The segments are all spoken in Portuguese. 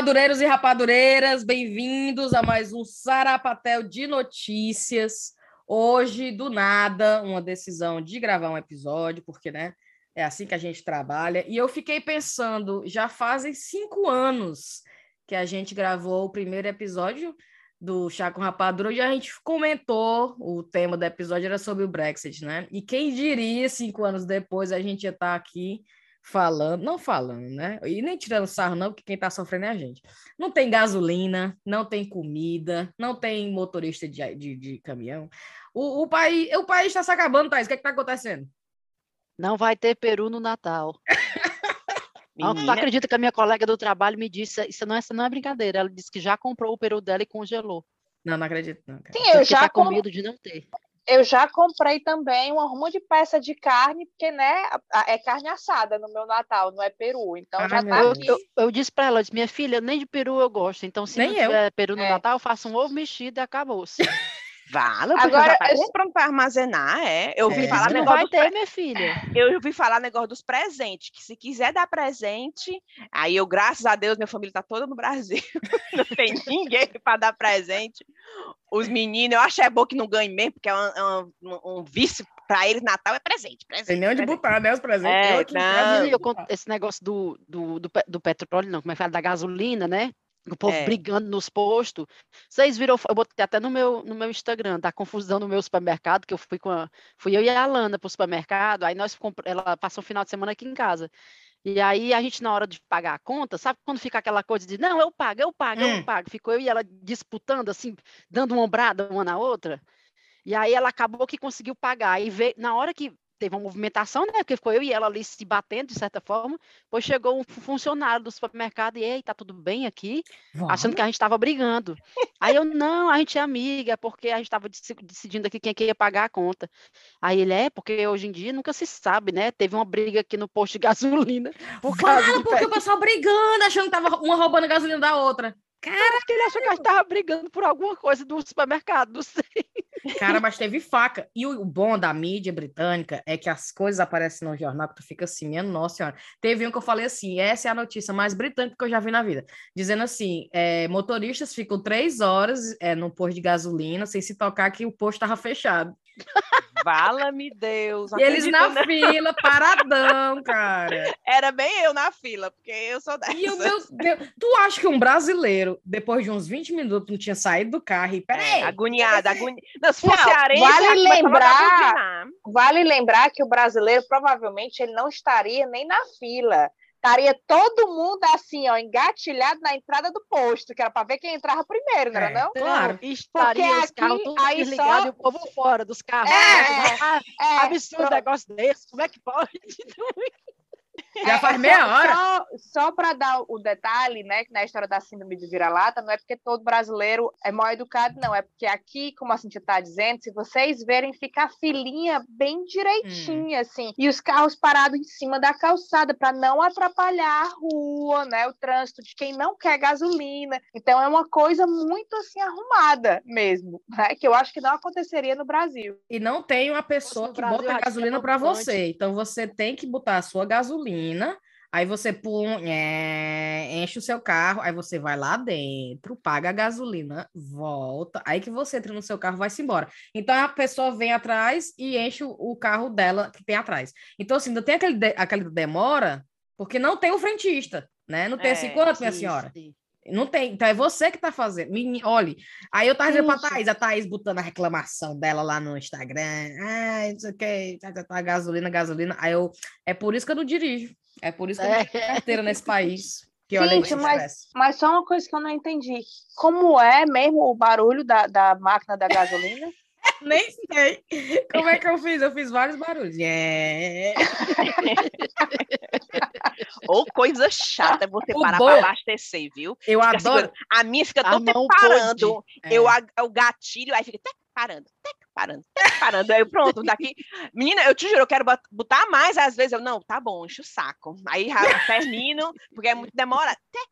Rapadureiros e rapadureiras, bem-vindos a mais um Sarapatel de Notícias. Hoje, do nada, uma decisão de gravar um episódio, porque, né, é assim que a gente trabalha. E eu fiquei pensando, já fazem cinco anos que a gente gravou o primeiro episódio do Chá com Rapadura, onde a gente comentou, o tema do episódio era sobre o Brexit, né? E quem diria, cinco anos depois, a gente ia estar aqui falando, não falando, né? E nem tirando sarro, não, porque quem está sofrendo é a gente. Não tem gasolina, não tem comida, não tem motorista de, de, de caminhão. O, o país o país está se acabando, Thais. O que é está acontecendo? Não vai ter peru no Natal. Não, tu acredita que a minha colega do trabalho me disse, isso não é, isso não é brincadeira, ela disse que já comprou o peru dela e congelou. Não, não acredito não. Cara. Sim, eu já tá com medo de não ter eu já comprei também uma ruma de peça de carne, porque, né, é carne assada no meu Natal, não é peru. Então já tá eu, aqui. Eu, eu, disse para ela, disse, minha filha, nem de peru eu gosto. Então, se nem não tiver eu. peru no é. Natal, eu faço um ovo mexido e acabou-se. Vala, Agora, já tá comprando para armazenar, é. Eu ouvi é. falar não vai ter, pre... minha filha. Eu ouvi falar negócio dos presentes, que se quiser dar presente, aí eu, graças a Deus, minha família tá toda no Brasil. não tem ninguém para dar presente. Os meninos, eu acho é bom que não ganhe mesmo, porque é um, é um, um vício para eles Natal é presente, presente. Tem nem onde botar, né, os presentes. É, não. Eu, esse negócio do, do, do, do petróleo, não, como é que fala, da gasolina, né? O povo é. brigando nos postos. Vocês viram, eu botei até no meu, no meu Instagram, da confusão no meu supermercado, que eu fui com a, fui eu e a Alana para o supermercado, aí nós ela passou o final de semana aqui em casa. E aí a gente, na hora de pagar a conta, sabe quando fica aquela coisa de não, eu pago, eu pago, hum. eu pago. Ficou eu e ela disputando, assim, dando uma ombrada uma na outra. E aí ela acabou que conseguiu pagar. E veio, na hora que teve uma movimentação, né? Porque ficou eu e ela ali se batendo, de certa forma. Depois chegou um funcionário do supermercado e, ei, tá tudo bem aqui? Achando que a gente estava brigando. Aí eu, não, a gente é amiga, porque a gente estava decidindo aqui quem é que ia pagar a conta. Aí ele, é, porque hoje em dia nunca se sabe, né? Teve uma briga aqui no posto de gasolina. Por Fala, porque o pessoal brigando, achando que tava uma roubando a gasolina da outra. Cara, que ele achou que a gente tava brigando por alguma coisa do supermercado, não sei. Cara, mas teve faca. E o, bom da mídia britânica é que as coisas aparecem no jornal que tu fica assim, minha nossa senhora. Teve um que eu falei assim, essa é a notícia mais britânica que eu já vi na vida. Dizendo assim, é, motoristas ficam três horas é, no posto de gasolina sem se tocar que o posto tava fechado. Vala-me Deus. E eles na não. fila, paradão, cara. Era bem eu na fila, porque eu sou dessa. E o meu Deus, tu acha que um brasileiro, depois de uns 20 minutos, não tinha saído do carro e, peraí. É, agoniada, agoniada. Não, se fosse não, areia, vale lembrar, vale lembrar que o brasileiro, provavelmente, ele não estaria nem na fila estaria todo mundo assim, ó, engatilhado na entrada do posto, que era para ver quem entrava primeiro, não é, era não? Claro, estaria Porque os aqui, carros todos aí desligados só... e o povo fora dos carros. É, ah, é, absurdo é, negócio desse, como é que pode? Já faz meia só, hora. Só, só para dar o detalhe, né, que na história da síndrome de vira-lata, não é porque todo brasileiro é mal educado, não. É porque aqui, como a gente está dizendo, se vocês verem, fica a filinha bem direitinha, hum. assim, e os carros parados em cima da calçada para não atrapalhar a rua, né, o trânsito de quem não quer gasolina. Então é uma coisa muito assim arrumada mesmo, né, que eu acho que não aconteceria no Brasil. E não tem uma pessoa que bota gasolina para você. Então você tem que botar a sua gasolina gasolina, aí você pum, é, enche o seu carro, aí você vai lá dentro, paga a gasolina, volta, aí que você entra no seu carro vai-se embora. Então a pessoa vem atrás e enche o, carro dela que tem atrás. Então, assim, não tem aquele, de, aquele demora, porque não tem o frentista, né? Não tem assim, é, assim, quanto, minha senhora? Não tem, então é você que tá fazendo. Menina, olha, aí eu tava dizendo pra Thaís, a Thaís botando a reclamação dela lá no Instagram. Ah, não sei o que, tá, tá, tá, gasolina, gasolina. Aí eu, é por isso que eu não dirijo. É por isso que eu não tenho carteira nesse país. Que Gente, mas, mas só uma coisa que eu não entendi. Como é mesmo o barulho da, da máquina da gasolina? Nem sei. Como é que eu fiz? Eu fiz vários barulhos. Yeah. Ou coisa chata você o parar para abastecer, viu? Eu fica adoro. Segurando. A minha fica toda parando. É. Eu, o gatilho, aí fica tec, parando, tec, parando, tec, parando. Aí pronto, daqui. Menina, eu te juro, eu quero botar mais. Às vezes eu, não, tá bom, enche o saco. Aí termino, porque é muito demora. Tec,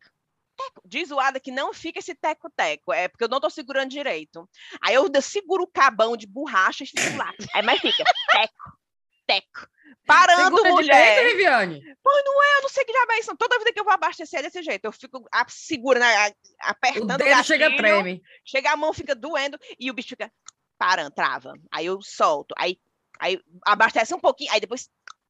teco, de zoada que não fica esse teco-teco, é porque eu não tô segurando direito. Aí eu seguro o cabão de borracha e fico lá. Aí mais fica teco, teco. Parando, Segura mulher. Direito, Viviane? Pois não é, eu não sei que já é isso. Toda vida que eu vou abastecer é desse jeito. Eu fico segura, né, apertando o dedo chega treme. Chega a mão, fica doendo e o bicho fica parando, trava. Aí eu solto. Aí, aí abastece um pouquinho, aí depois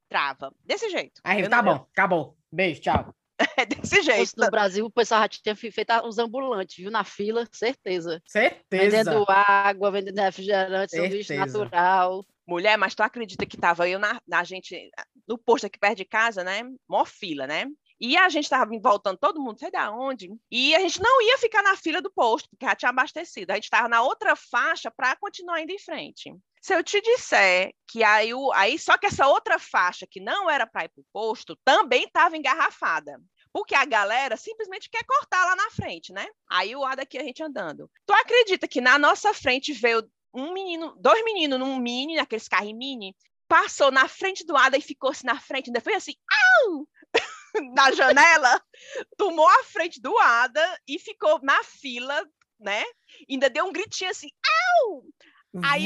trava. Desse jeito. Aí, tá bom, acabou. Beijo, tchau. É desse jeito. No Brasil, o pessoal já tinha feito os ambulantes, viu? Na fila, certeza. Certeza. Vendendo água, vendendo refrigerante, sanduíche natural. Mulher, mas tu acredita que tava eu na, na gente, no posto aqui perto de casa, né? Mó fila, né? E a gente estava voltando, todo mundo, sei da onde. E a gente não ia ficar na fila do posto, porque já tinha abastecido. A gente estava na outra faixa para continuar indo em frente. Se eu te disser que aí, aí só que essa outra faixa que não era para ir para o posto também estava engarrafada. Porque a galera simplesmente quer cortar lá na frente, né? Aí o ar daqui a gente andando. Tu acredita que na nossa frente veio um menino, dois meninos num mini, naqueles carros mini, passou na frente do Ada e ficou assim na frente, ainda foi assim, au! na janela, tomou a frente do Ada e ficou na fila, né? Ainda deu um gritinho assim, au! Aí,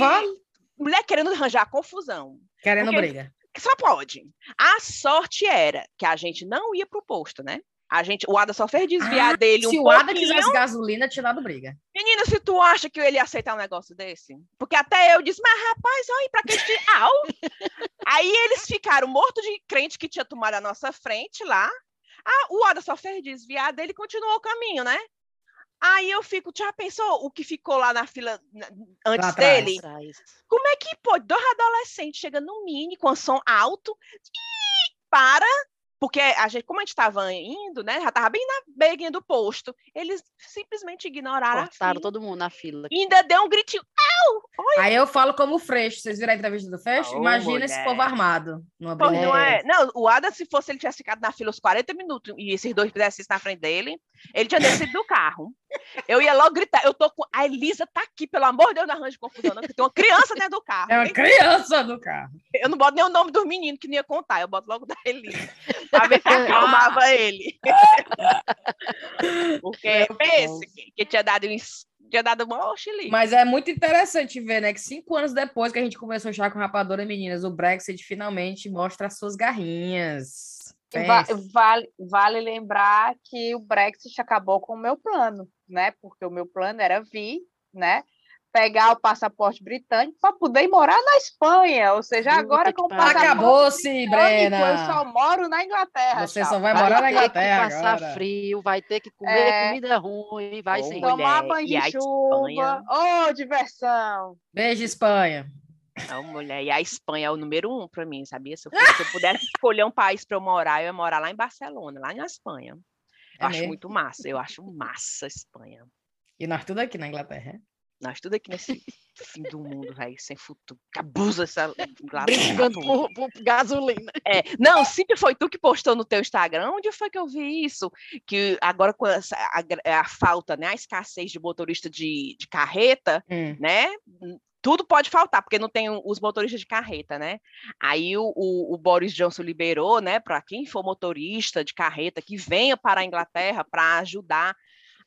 mulher querendo arranjar confusão. Querendo porque... briga. Só pode. A sorte era que a gente não ia pro posto, né? A gente, o Ada só fez desviar ah, dele um pouquinho. Se o Ada quisesse gasolina, tinha dado briga. Menina, se tu acha que ele ia aceitar um negócio desse? Porque até eu disse, mas rapaz, olha, pra que. Au! Aí eles ficaram mortos de crente que tinha tomado a nossa frente lá. Ah, o Ada só fez desviar dele e continuou o caminho, né? Aí eu fico, já pensou o que ficou lá na fila antes lá dele? Atrás. Como é que pode? Dois adolescentes chegando no mini com som alto e para porque a gente, como a gente estava indo, né, já estava bem na beguinha do posto, eles simplesmente ignoraram Cortaram todo mundo na fila. E ainda deu um gritinho, Au! Aí eu falo como o Freixo, vocês viram a entrevista do Freixo? Oh, Imagina mulher. esse povo armado. Numa Pô, não, é... não, o Ada, se fosse ele tivesse ficado na fila os 40 minutos e esses dois fizessem isso na frente dele, ele tinha descido do carro. Eu ia logo gritar, eu tô com. A Elisa tá aqui, pelo amor de Deus, não arranjo confusão, não, tem uma criança dentro do carro. É uma criança no carro. Eu não boto nem o nome dos meninos que nem ia contar, eu boto logo da Elisa. Pra ver se acalmava ele. porque pense que, que tinha dado uns tinha dado uma chilique. Mas é muito interessante ver, né, que cinco anos depois que a gente começou a com Rapadora Meninas, o Brexit finalmente mostra as suas garrinhas. Va vale, vale lembrar que o Brexit acabou com o meu plano, né? Porque o meu plano era vir, né? Pegar o passaporte britânico para poder morar na Espanha. Ou seja, agora com o passaporte. Acabou-se, Brena. Eu só moro na Inglaterra. Você só vai, vai morar na Inglaterra. Vai ter que passar agora. frio, vai ter que comer é... comida ruim, vai sim. Tomar banho de chuva. Ô, oh, diversão. Beijo, Espanha. Não, mulher, e a Espanha é o número um para mim, sabia? Se eu, fosse, se eu, pudesse escolher um país para eu morar, eu ia morar lá em Barcelona, lá na Espanha. Eu é acho mesmo? muito massa, eu acho massa a Espanha. E nós tudo aqui na Inglaterra, Nós tudo aqui nesse fim do mundo, velho, sem futuro. Abusa essa por, por, gasolina. É, não, sempre foi tu que postou no teu Instagram. Onde foi que eu vi isso? Que agora com essa, a, a falta, né, a escassez de motorista de, de carreta, hum. né? tudo pode faltar, porque não tem os motoristas de carreta, né? Aí o, o, o Boris Johnson liberou, né, para quem for motorista de carreta que venha para a Inglaterra para ajudar.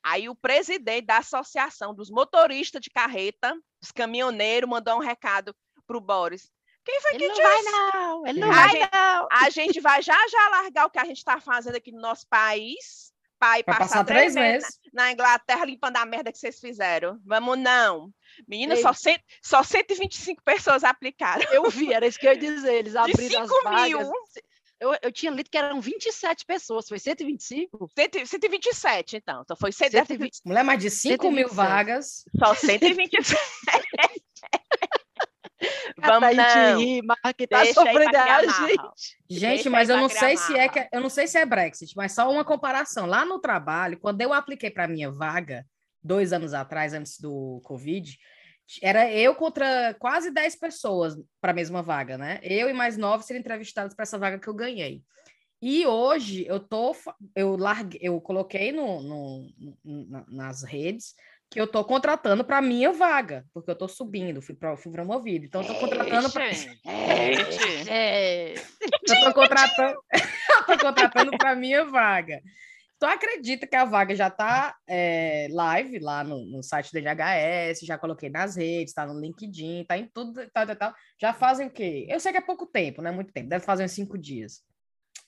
Aí o presidente da Associação dos Motoristas de Carreta, dos caminhoneiros, mandou um recado para o Boris. Quem foi ele que não disse? Vai, não, ele não a vai, gente, não. A gente vai já já largar o que a gente está fazendo aqui no nosso país pai passar, passar três, três meses na Inglaterra limpando a merda que vocês fizeram. Vamos não. Menina, só, cento, só 125 pessoas aplicaram. Eu vi, era isso que eu ia dizer. Eles abriram as vagas. Mil. Eu, eu tinha lido que eram 27 pessoas, foi 125? 127, então. Então foi 120. Mulher, mais de 5 127. mil vagas. Só 127. Vamos não. rir, que tá Deixa sofrendo a gente. Gente, mas eu não sei se é que eu não sei se é Brexit, mas só uma comparação. Lá no trabalho, quando eu apliquei para minha vaga dois anos atrás, antes do Covid, era eu contra quase 10 pessoas para a mesma vaga, né? Eu e mais nove seriam entrevistados para essa vaga que eu ganhei. E hoje eu tô, eu larguei, eu coloquei no, no, nas redes que eu estou contratando para minha vaga, porque eu estou subindo, fui, pra, fui promovido. Então, eu estou contratando para. É, eu estou contratando, contratando para minha vaga. Tu acredita que a vaga já tá é, live lá no, no site da NHS, já coloquei nas redes, tá no LinkedIn, tá em tudo, tal, tal, tal. Já fazem o quê? Eu sei que é pouco tempo, não é muito tempo, deve fazer uns cinco dias.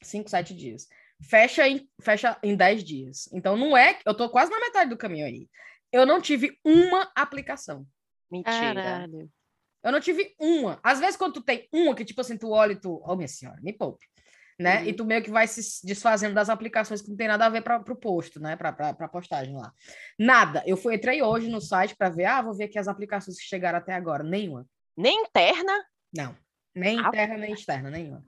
Cinco, sete dias. Fecha em, fecha em dez dias. Então não é. Eu tô quase na metade do caminho aí. Eu não tive uma aplicação. Mentira. Caralho. Eu não tive uma. Às vezes, quando tu tem uma, que tipo assim, tu olha e tu. Oh, minha senhora, me poupe né? Uhum. E tu meio que vai se desfazendo das aplicações que não tem nada a ver para o posto, né? Para a postagem lá. Nada. Eu fui, entrei hoje no site para ver, ah, vou ver aqui as aplicações que chegaram até agora. Nenhuma. Nem interna? Não. Nem ah, interna, nem externa, nenhuma.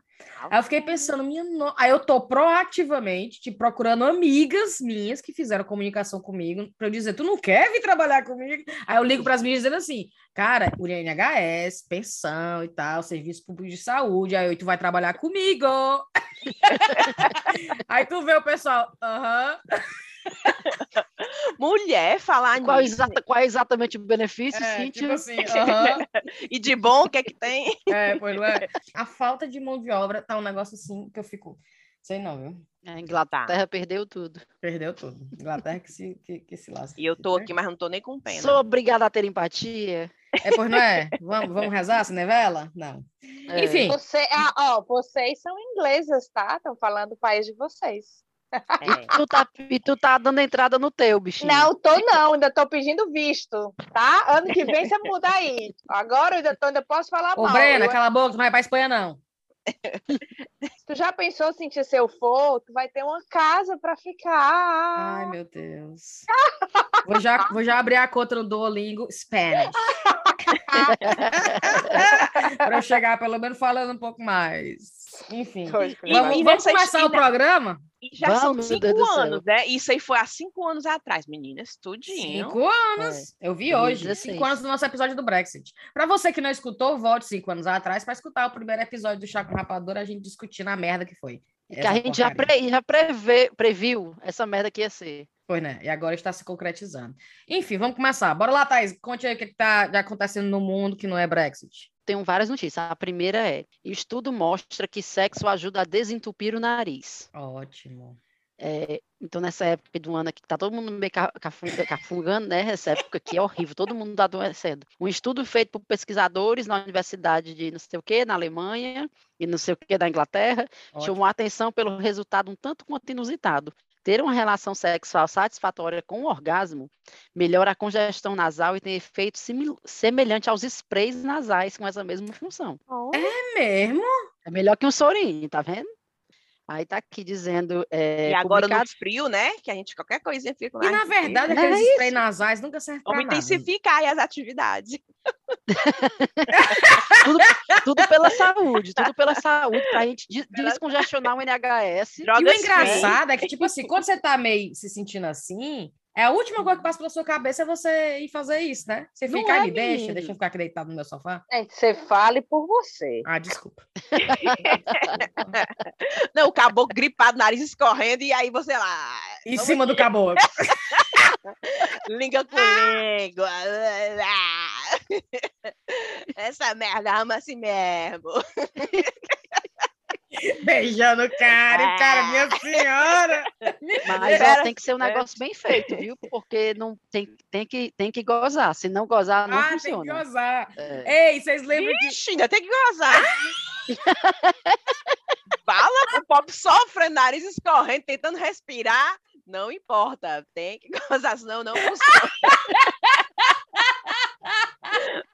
Aí eu fiquei pensando, minha no... aí eu tô proativamente te procurando amigas minhas que fizeram comunicação comigo para eu dizer, tu não quer vir trabalhar comigo? Aí eu ligo para as minhas dizendo assim, cara, UNHS, pensão e tal, serviço público de saúde, aí tu vai trabalhar comigo. aí tu vê o pessoal, aham. Uh -huh. Mulher falar qual, exata, qual é exatamente o benefício, é, Cíntia? Tipo assim, uh -huh. e de bom, o que é que tem? É, pois não é. A falta de mão de obra tá um negócio assim que eu fico. Sei não, viu? A é, Inglaterra perdeu tudo. Perdeu tudo. Inglaterra que se, que, que se lasca. E eu tô aqui, mas não tô nem com pena. Sou obrigada a ter empatia. É, pois não é? Vamos, vamos rezar, Cinevela? Não. É. Enfim. Você, ah, ó, vocês são inglesas, tá? Estão falando do país de vocês. E, tu tá, e tu tá dando entrada no teu, bichinho. Não, tô não, ainda tô pedindo visto, tá? Ano que vem você muda aí. Agora eu ainda, tô, ainda posso falar Ô, mal. Ô, Brena, eu... cala a boca, tu não vai pra Espanha, não. tu já pensou assim, se eu for, tu vai ter uma casa para ficar. Ai, meu Deus. vou, já, vou já abrir a conta no Duolingo Spanish. para eu chegar pelo menos falando um pouco mais. Enfim, vamos, vamos começar o programa? E já Vamos, são cinco anos, né? Isso aí foi há cinco anos atrás, meninas. Tudinho. Cinco anos. É. Eu vi hoje. 16. Cinco anos do nosso episódio do Brexit. Para você que não escutou, volte cinco anos atrás para escutar o primeiro episódio do Chaco Rapador, a gente discutindo a merda que foi. Que a gente já, pre, já prevê, previu essa merda que ia ser. Pois né? E agora está se concretizando. Enfim, vamos começar. Bora lá, Thaís. Conte aí o que está acontecendo no mundo que não é Brexit tenho várias notícias. A primeira é: estudo mostra que sexo ajuda a desentupir o nariz. Ótimo. É, então, nessa época do ano que tá todo mundo meio cafungando, né? Essa época aqui é horrível, todo mundo tá adoecendo. Um estudo feito por pesquisadores na Universidade de não sei o que, na Alemanha, e não sei o que, da Inglaterra, Ótimo. chamou a atenção pelo resultado um tanto quanto inusitado. Ter uma relação sexual satisfatória com o orgasmo melhora a congestão nasal e tem efeito semelhante aos sprays nasais com essa mesma função. É mesmo? É melhor que um sorinho, tá vendo? Aí tá aqui dizendo. É, e agora publicado... no frio, né? Que a gente qualquer coisinha fica lá. E na verdade, aqueles é spray nasais nunca servem para nada. intensificar aí as atividades. tudo, tudo, pela saúde, tudo pela saúde, pra gente descongestionar o NHS. e o engraçado é que, tipo assim, quando você tá meio se sentindo assim, é a última coisa que passa pela sua cabeça é você ir fazer isso, né? Você fica é, ali, deixa, deixa eu ficar aqui deitado no meu sofá. É, você fale por você. Ah, desculpa. Não, o caboclo gripado, nariz escorrendo, e aí você lá. Em cima do caboclo. língua com língua. Essa merda ama assim mesmo. Beijando o cara, e cara, minha é. senhora! Mas ó, tem que ser um negócio bem feito, viu? Porque não tem, tem, que, tem que gozar. Se não gozar, não ah, funciona. tem que gozar. É. Ei, vocês lembram Ixi, que... ainda tem que gozar. Fala, o pop sofre, nariz escorrendo, tentando respirar. Não importa, tem que gozar, senão não funciona.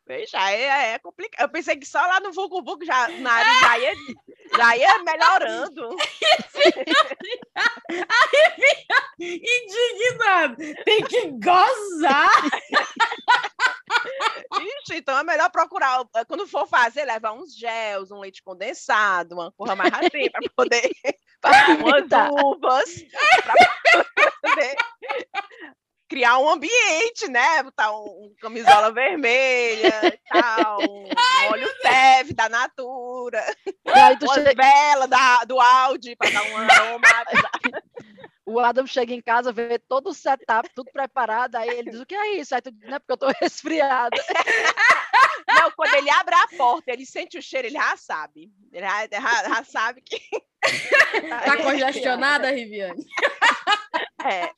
Veja, é, é complicado. Eu pensei que só lá no Vucu Vucu já, nariz já ia, já ia melhorando. Aí indignado. Tem que gozar. Ixi, então é melhor procurar. Quando for fazer, levar uns gels, um leite condensado, uma porra mais assim, para poder. Para umas uvas. Para poder criar um ambiente, né? Botar um, um camisola vermelha, tal, um Ai, óleo teve da Natura, uma chega... vela da, do Audi para dar um aroma. o Adam chega em casa, vê todo o setup, tudo preparado, aí ele diz, o que é isso? Aí tu diz, não é porque eu tô resfriada. Não, quando ele abre a porta, ele sente o cheiro, ele já sabe. Ele já, já, já sabe que... Tá congestionada, Riviane? É.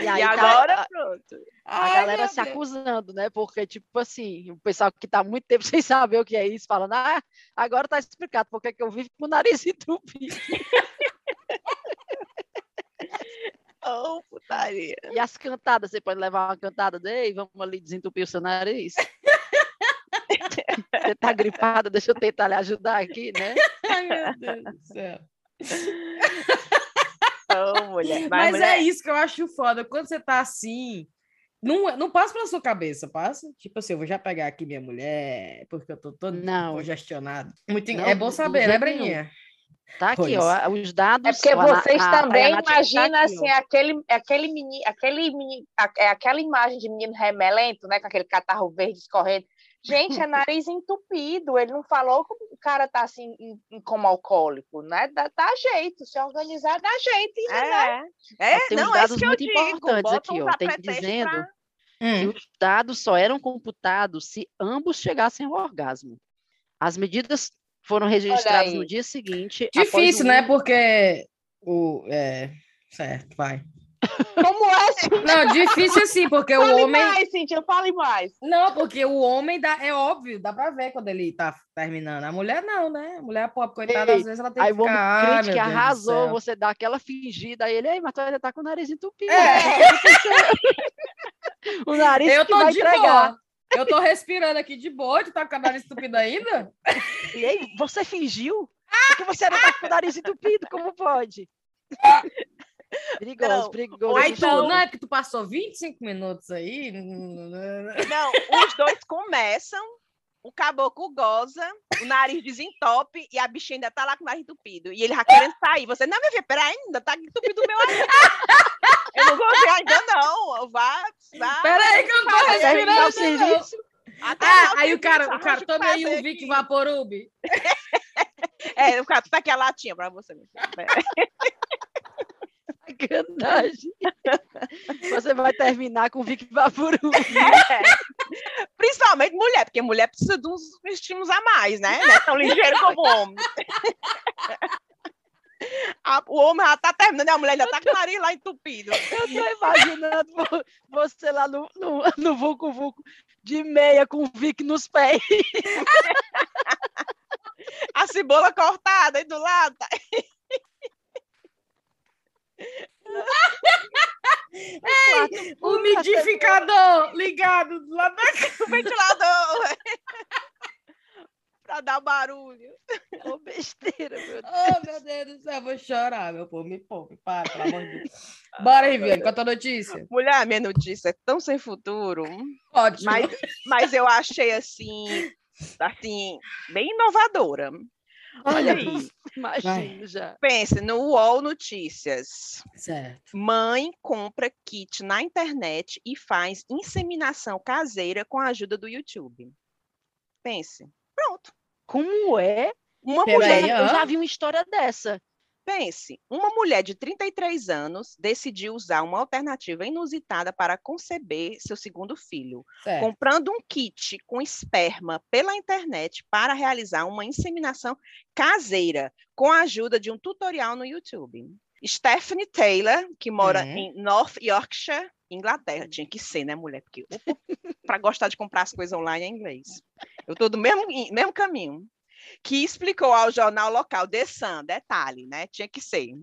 E, aí E tá- agora, a, pronto. a galera se acusando, né? Porque, tipo assim, o pessoal que tá há muito tempo sem saber o que é isso, falando, ah, agora tá explicado porque que eu vivo com o nariz entupido. Oh, putaria. E as cantadas, você pode levar uma cantada dele, vamos ali desentupir o seu nariz. Você tá gripada, deixa eu tentar lhe ajudar aqui, né? Ai, meu Deus do céu. Oh, mulher. Mas, mulher, é isso que eu acho foda. Quando você tá assim, não, não passa pela sua cabeça, passa? Tipo assim, eu vou já pegar aqui minha mulher, porque eu tô todo Não. congestionado. Muito, Não, é bom saber, né. Breninha? Tá aqui, Pois. ó, os dados. É porque vocês a- a também tá imaginam ó. assim, aquele, aquele menino, aquele menino, é aquela imagem de menino remelento, né? Com aquele catarro verde escorrendo. Gente, é nariz entupido. Ele não falou que o cara tá assim como alcoólico, né? Dá, dá jeito, se organizar, dá jeito. Né? É, é uns não, é dados isso que eu muito digo. importantes aqui, ó, tem dizendo- pra- Hum. que os dados só eram computados se ambos chegassem ao orgasmo. As medidas foram registradas no dia seguinte. após Difícil, o né? Porque o. É, certo, vai. Como é, Cíntia? Não, difícil assim, porque o Fale homem. mais, Cíntia, fale mais. Não, porque o homem dá, é óbvio, dá pra ver quando ele tá terminando. A mulher não, né? A mulher pobre, coitada, Ei, às vezes ela tem Aí que o homem ficar. "Ai, crente meu que arrasou, céu." você dá aquela fingida, aí ele, Ei, mas tu ainda tá com o nariz entupido. É. o nariz Eu que tô de entregar. boa. Eu tô respirando aqui de boa, tu tá com a nariz estúpida ainda? E aí, você fingiu? Porque você ainda tá com o nariz entupido, como pode? Perigoso, Não, perigoso. ou então- tu, não é que tu passou 25 minutos aí? Não, os dois começam, o caboclo goza, o nariz desentope e a bichinha ainda tá lá com o nariz entupido. E ele já querendo sair. Você, não, minha filha, peraí, ainda tá entupido o meu ainda. Eu não gozei ainda, não. Vá, vá. Peraí que eu não tô o respirando. serviço. Até Ah, aí o cara, tenho o cara, tome aí um Vic. Vaporub. É, o cara, tá aqui a latinha pra você. Sacanagem. Você vai terminar com o Vic Vaporub. É. Principalmente mulher, porque mulher precisa de uns estímulos a mais, né? Não é tão ligeiro como o homem. A- o homem já tá terminando, e a mulher ainda tá com o nariz lá entupido. Eu tô imaginando vo- você lá no, no, no Vucu Vucu, de meia com o Vic nos pés. A cebola cortada aí do lado. Tá? O umidificador ligado do lado da o ventilador. pra dar barulho. Ô, besteira, meu Deus. Oh, meu Deus do céu, eu vou chorar, meu povo. Me poupe, para, pelo amor de Deus. Bora, Riviane, conta a notícia. Mulher, minha notícia é tão sem futuro. Ótimo. Mas, mas eu achei assim, assim, bem inovadora. Olha aí. Imagino já. Pense no UOL Notícias. Certo. Mãe compra kit na internet e faz inseminação caseira com a ajuda do YouTube. Pense. Pronto. Como é? Uma Peraí, mulher, Eu hã? já vi uma história dessa. Pense, uma mulher de 33 anos decidiu usar uma alternativa inusitada para conceber seu segundo filho, certo. comprando um kit com esperma pela internet para realizar uma inseminação caseira com a ajuda de um tutorial no YouTube. Stephanie Taylor, que mora Uhum. em North Yorkshire, Inglaterra, tinha que ser, né, mulher? Porque para gostar de comprar as coisas online é inglês. Eu estou do mesmo, mesmo caminho. Que explicou ao jornal local The Sun, detalhe, né? Tinha que ser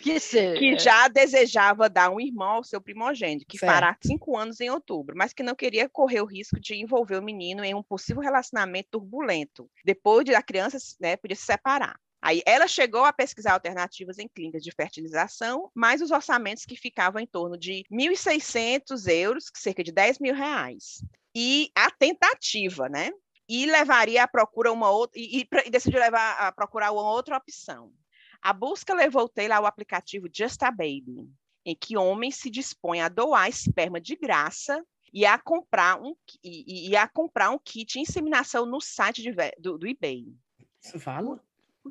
Que ser. que já desejava dar um irmão ao seu primogênito, que Certo. fará cinco anos em outubro, mas que não queria correr o risco de envolver o menino em um possível relacionamento turbulento, depois de a criança né, podia se separar. Aí ela chegou a pesquisar alternativas em clínicas de fertilização, mas os orçamentos que ficavam em torno de 1.600 euros, cerca de 10 mil reais. E a tentativa, né? E levaria a procura uma outra, e, e e decidiu levar a procurar uma outra opção. A busca levou Taylor ao aplicativo Just a Baby, em que homens se dispõem a doar esperma de graça e a comprar um, e, e a comprar um kit de inseminação no site de do, do eBay. Isso fala?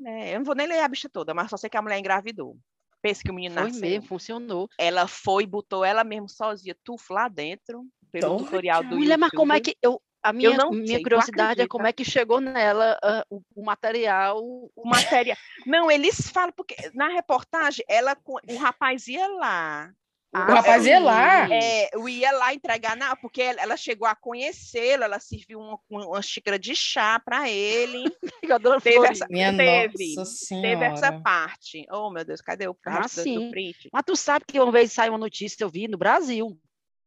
É, eu não vou nem ler a bicha toda, mas só sei que a mulher engravidou. Pensa que o menino Foi nasceu. mesmo, funcionou. Ela foi, botou ela mesmo sozinha, tufo lá dentro, pelo Então, tutorial do Mulher, mas como é que. Eu, a minha, minha curiosidade é como é que chegou nela uh, o, o, material. O material. Não, eles falam, porque na reportagem, ela, o rapaz ia lá. Ah, o rapaz ia lá. É, eu ia lá entregar, não, porque ela chegou a conhecê-lo, ela serviu uma, uma, xícara de chá para ele. teve essa, Minha teve, nossa teve essa parte. Oh, meu Deus, cadê o print? Ah, sim. print? Mas tu sabe que uma vez saiu uma notícia, eu vi no Brasil,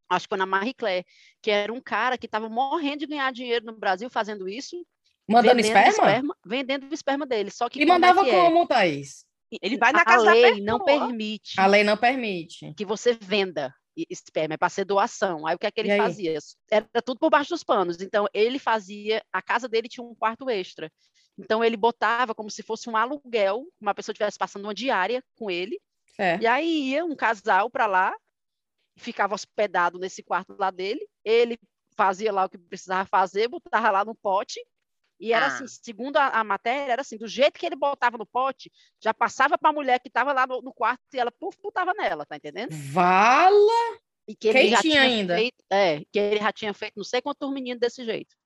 acho que foi na Marie Claire, que era um cara que estava morrendo de ganhar dinheiro no Brasil fazendo isso. Mandando esperma? esperma? Vendendo o esperma dele. Só que e mandava como, é como é? Thaís? Ele vai na a casa lei da não permite. A lei não permite. Que você venda esperma, é para ser doação. Aí o que é que ele fazia? Era tudo por baixo dos panos. Então ele fazia, a casa dele tinha um quarto extra. Então ele botava como se fosse um aluguel, uma pessoa estivesse passando uma diária com ele. É. E aí ia um casal para lá, ficava hospedado nesse quarto lá dele. Ele fazia lá o que precisava fazer, botava lá no pote e era assim, ah. assim, segundo a, a, matéria, era assim, do jeito que ele botava no pote, já passava para a mulher que estava lá no, no, quarto e ela puf, botava nela, tá entendendo? Vala! E que ele já tinha ainda. Feito, é, que ele já tinha feito não sei quantos meninos desse jeito.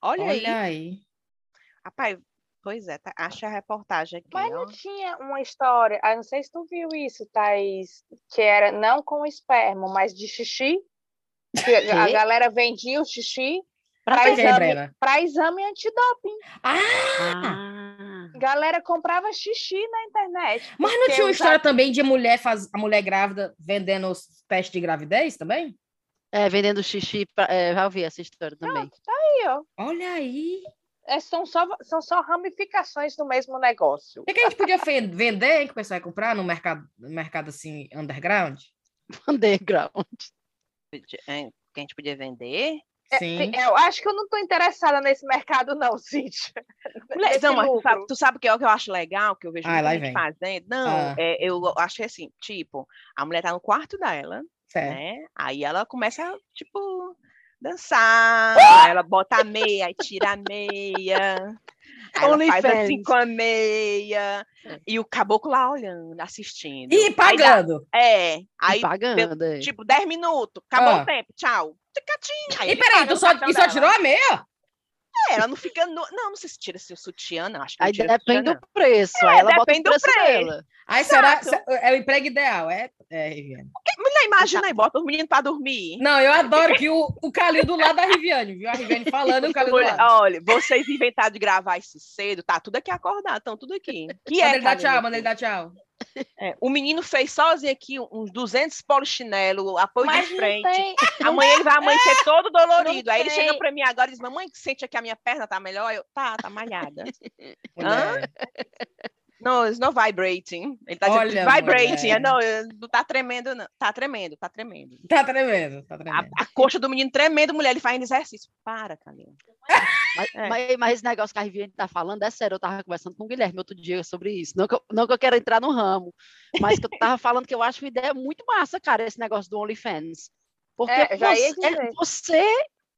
Olha, Olha aí. aí. Rapaz, pois é, tá, acha a reportagem aqui. Mas não tinha uma história, ah, não sei se tu viu isso, Thaís, que era não com esperma, mas de xixi. Que a galera vendia o xixi para exame, pra exame antidoping. Ah! ah! Galera comprava xixi na internet. Mas não tinha uma história também de mulher faz, a mulher grávida vendendo os testes de gravidez também? É, vendendo xixi. Pra, é, já ouvi essa história também. Ah, tá aí, ó. Olha aí. É, são, só, são só ramificações do mesmo negócio. O que, que a gente podia vender, hein, que o pessoal ia comprar no mercado, no mercado assim, underground? Underground. É, que a gente podia vender? É, Sim. Eu acho que eu não estou interessada nesse mercado, não, Cíntia. Não, mas tu sabe, tu sabe o que é o que eu acho legal, que eu vejo ah, muita gente fazendo? Não, ah. é, eu acho assim, tipo, a mulher tá no quarto dela, certo. né? Aí ela começa, tipo, dançar, ah! ela bota a meia e tira a meia. Aí ela faz assim com a meia. É. E o caboclo lá olhando, assistindo. E pagando. Aí dá, é. Aí, e pagando. Deu, é. tipo, 10 minutos. Acabou ah. o tempo. Tchau. E peraí, tu só, e só tirou a meia? É, ela não fica. No... Não, não sei se tira seu sutiã, não. Acho que aí depende do preço. É, aí ela bota o preço, preço dela. Aí será, é o emprego ideal, é, é Riviane? Mulher, imagina aí, bota os meninos pra dormir. Não, eu adoro que o, o Calil do lado da Riviane, viu? A Riviane falando o Calil do lado. Olha, vocês inventaram de gravar isso cedo, tá tudo aqui acordado, estão tudo aqui. Que manda é, ele dar tchau, manda ele dar tchau. É, o menino fez sozinho aqui uns 200 polichinelo, apoio Mas de frente. Tem... Amanhã ele vai amanhecer todo dolorido. Aí ele chega para mim agora e diz: Mamãe, sente que a minha perna tá melhor? Eu, tá, tá malhada. Não, it's not vibrating. Ele tá Olha, dizendo vibrating. É, não, não tá tremendo, não. Tá tremendo, tá tremendo. Tá tremendo, tá tremendo. A, a coxa do menino tremendo, mulher, ele faz exercício. Para, Calil. mas, é. mas, mas, esse negócio que a Riviane tá falando é sério. Eu tava conversando com o Guilherme outro dia sobre isso. Não que eu, não que eu quero entrar no ramo, mas que eu tava falando que eu acho uma ideia muito massa, cara, esse negócio do OnlyFans. Porque é, você, você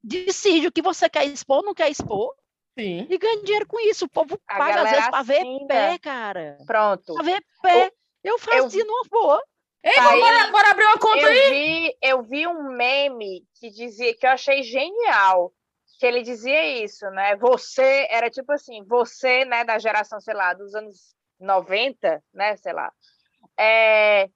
decide o que você quer expor, não quer expor. Sim. E ganha dinheiro com isso. O povo a paga às vezes para ver pé, cara. Pronto. Para ver pé. Eu, eu fazia eu... numa boa. Ei, aí, bora, bora abrir uma conta eu aí. Vi, eu vi um meme que dizia que eu achei genial. Que ele dizia isso, né? Você era tipo assim, você, né, da geração, sei lá, dos anos 90, né, sei lá, é,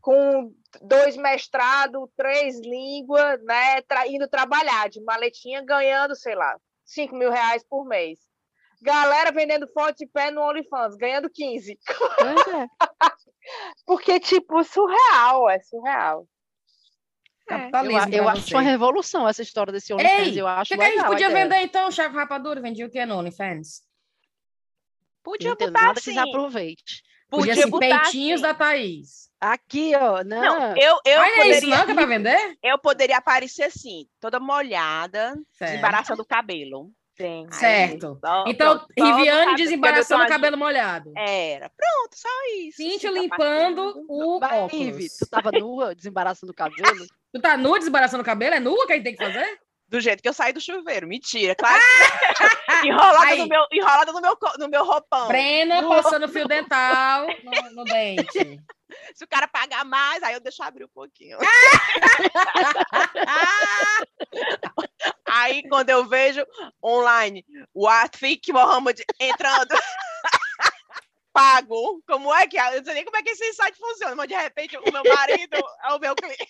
com dois mestrados, três línguas, né, tra indo trabalhar de maletinha, ganhando, sei lá, 5 mil reais por mês. Galera vendendo foto de pé no OnlyFans, ganhando 15. É. Porque, tipo, surreal, é surreal. É, eu, eu acho uma revolução essa história desse OnlyFans. Ei, eu acho que, que a gente podia vender então, chefe rapadura? Vendia o que no OnlyFans? Podia botar nada assim. que aproveite. Podia, podia ser peitinhos assim. da Thaís. Aqui, ó. Não, não eu, eu Olha poderia. Isso, não, que pra vender? Eu poderia aparecer assim, toda molhada, certo. desembaraçando o cabelo. Sim. Certo. Aí, então, só, Riviane desembaraçando o cabelo molhado. Era. Pronto, só isso. Cíntia tá limpando o Vai, óculos. tu tava nua desembaraçando o cabelo? tu tá nua desembaraçando o cabelo? É nua que a gente tem que fazer? Do jeito que eu saí do chuveiro. Mentira, claro. enrolada, no meu, enrolada no, meu, no meu roupão. Brena passando fio dental no, no dente. Se o cara pagar mais, aí eu deixo abrir um pouquinho. aí, quando eu vejo online o Arfik Mohammed entrando. Pago. Como é que é? Eu não sei nem como é que esse site funciona, mas de repente o meu marido é o meu cliente.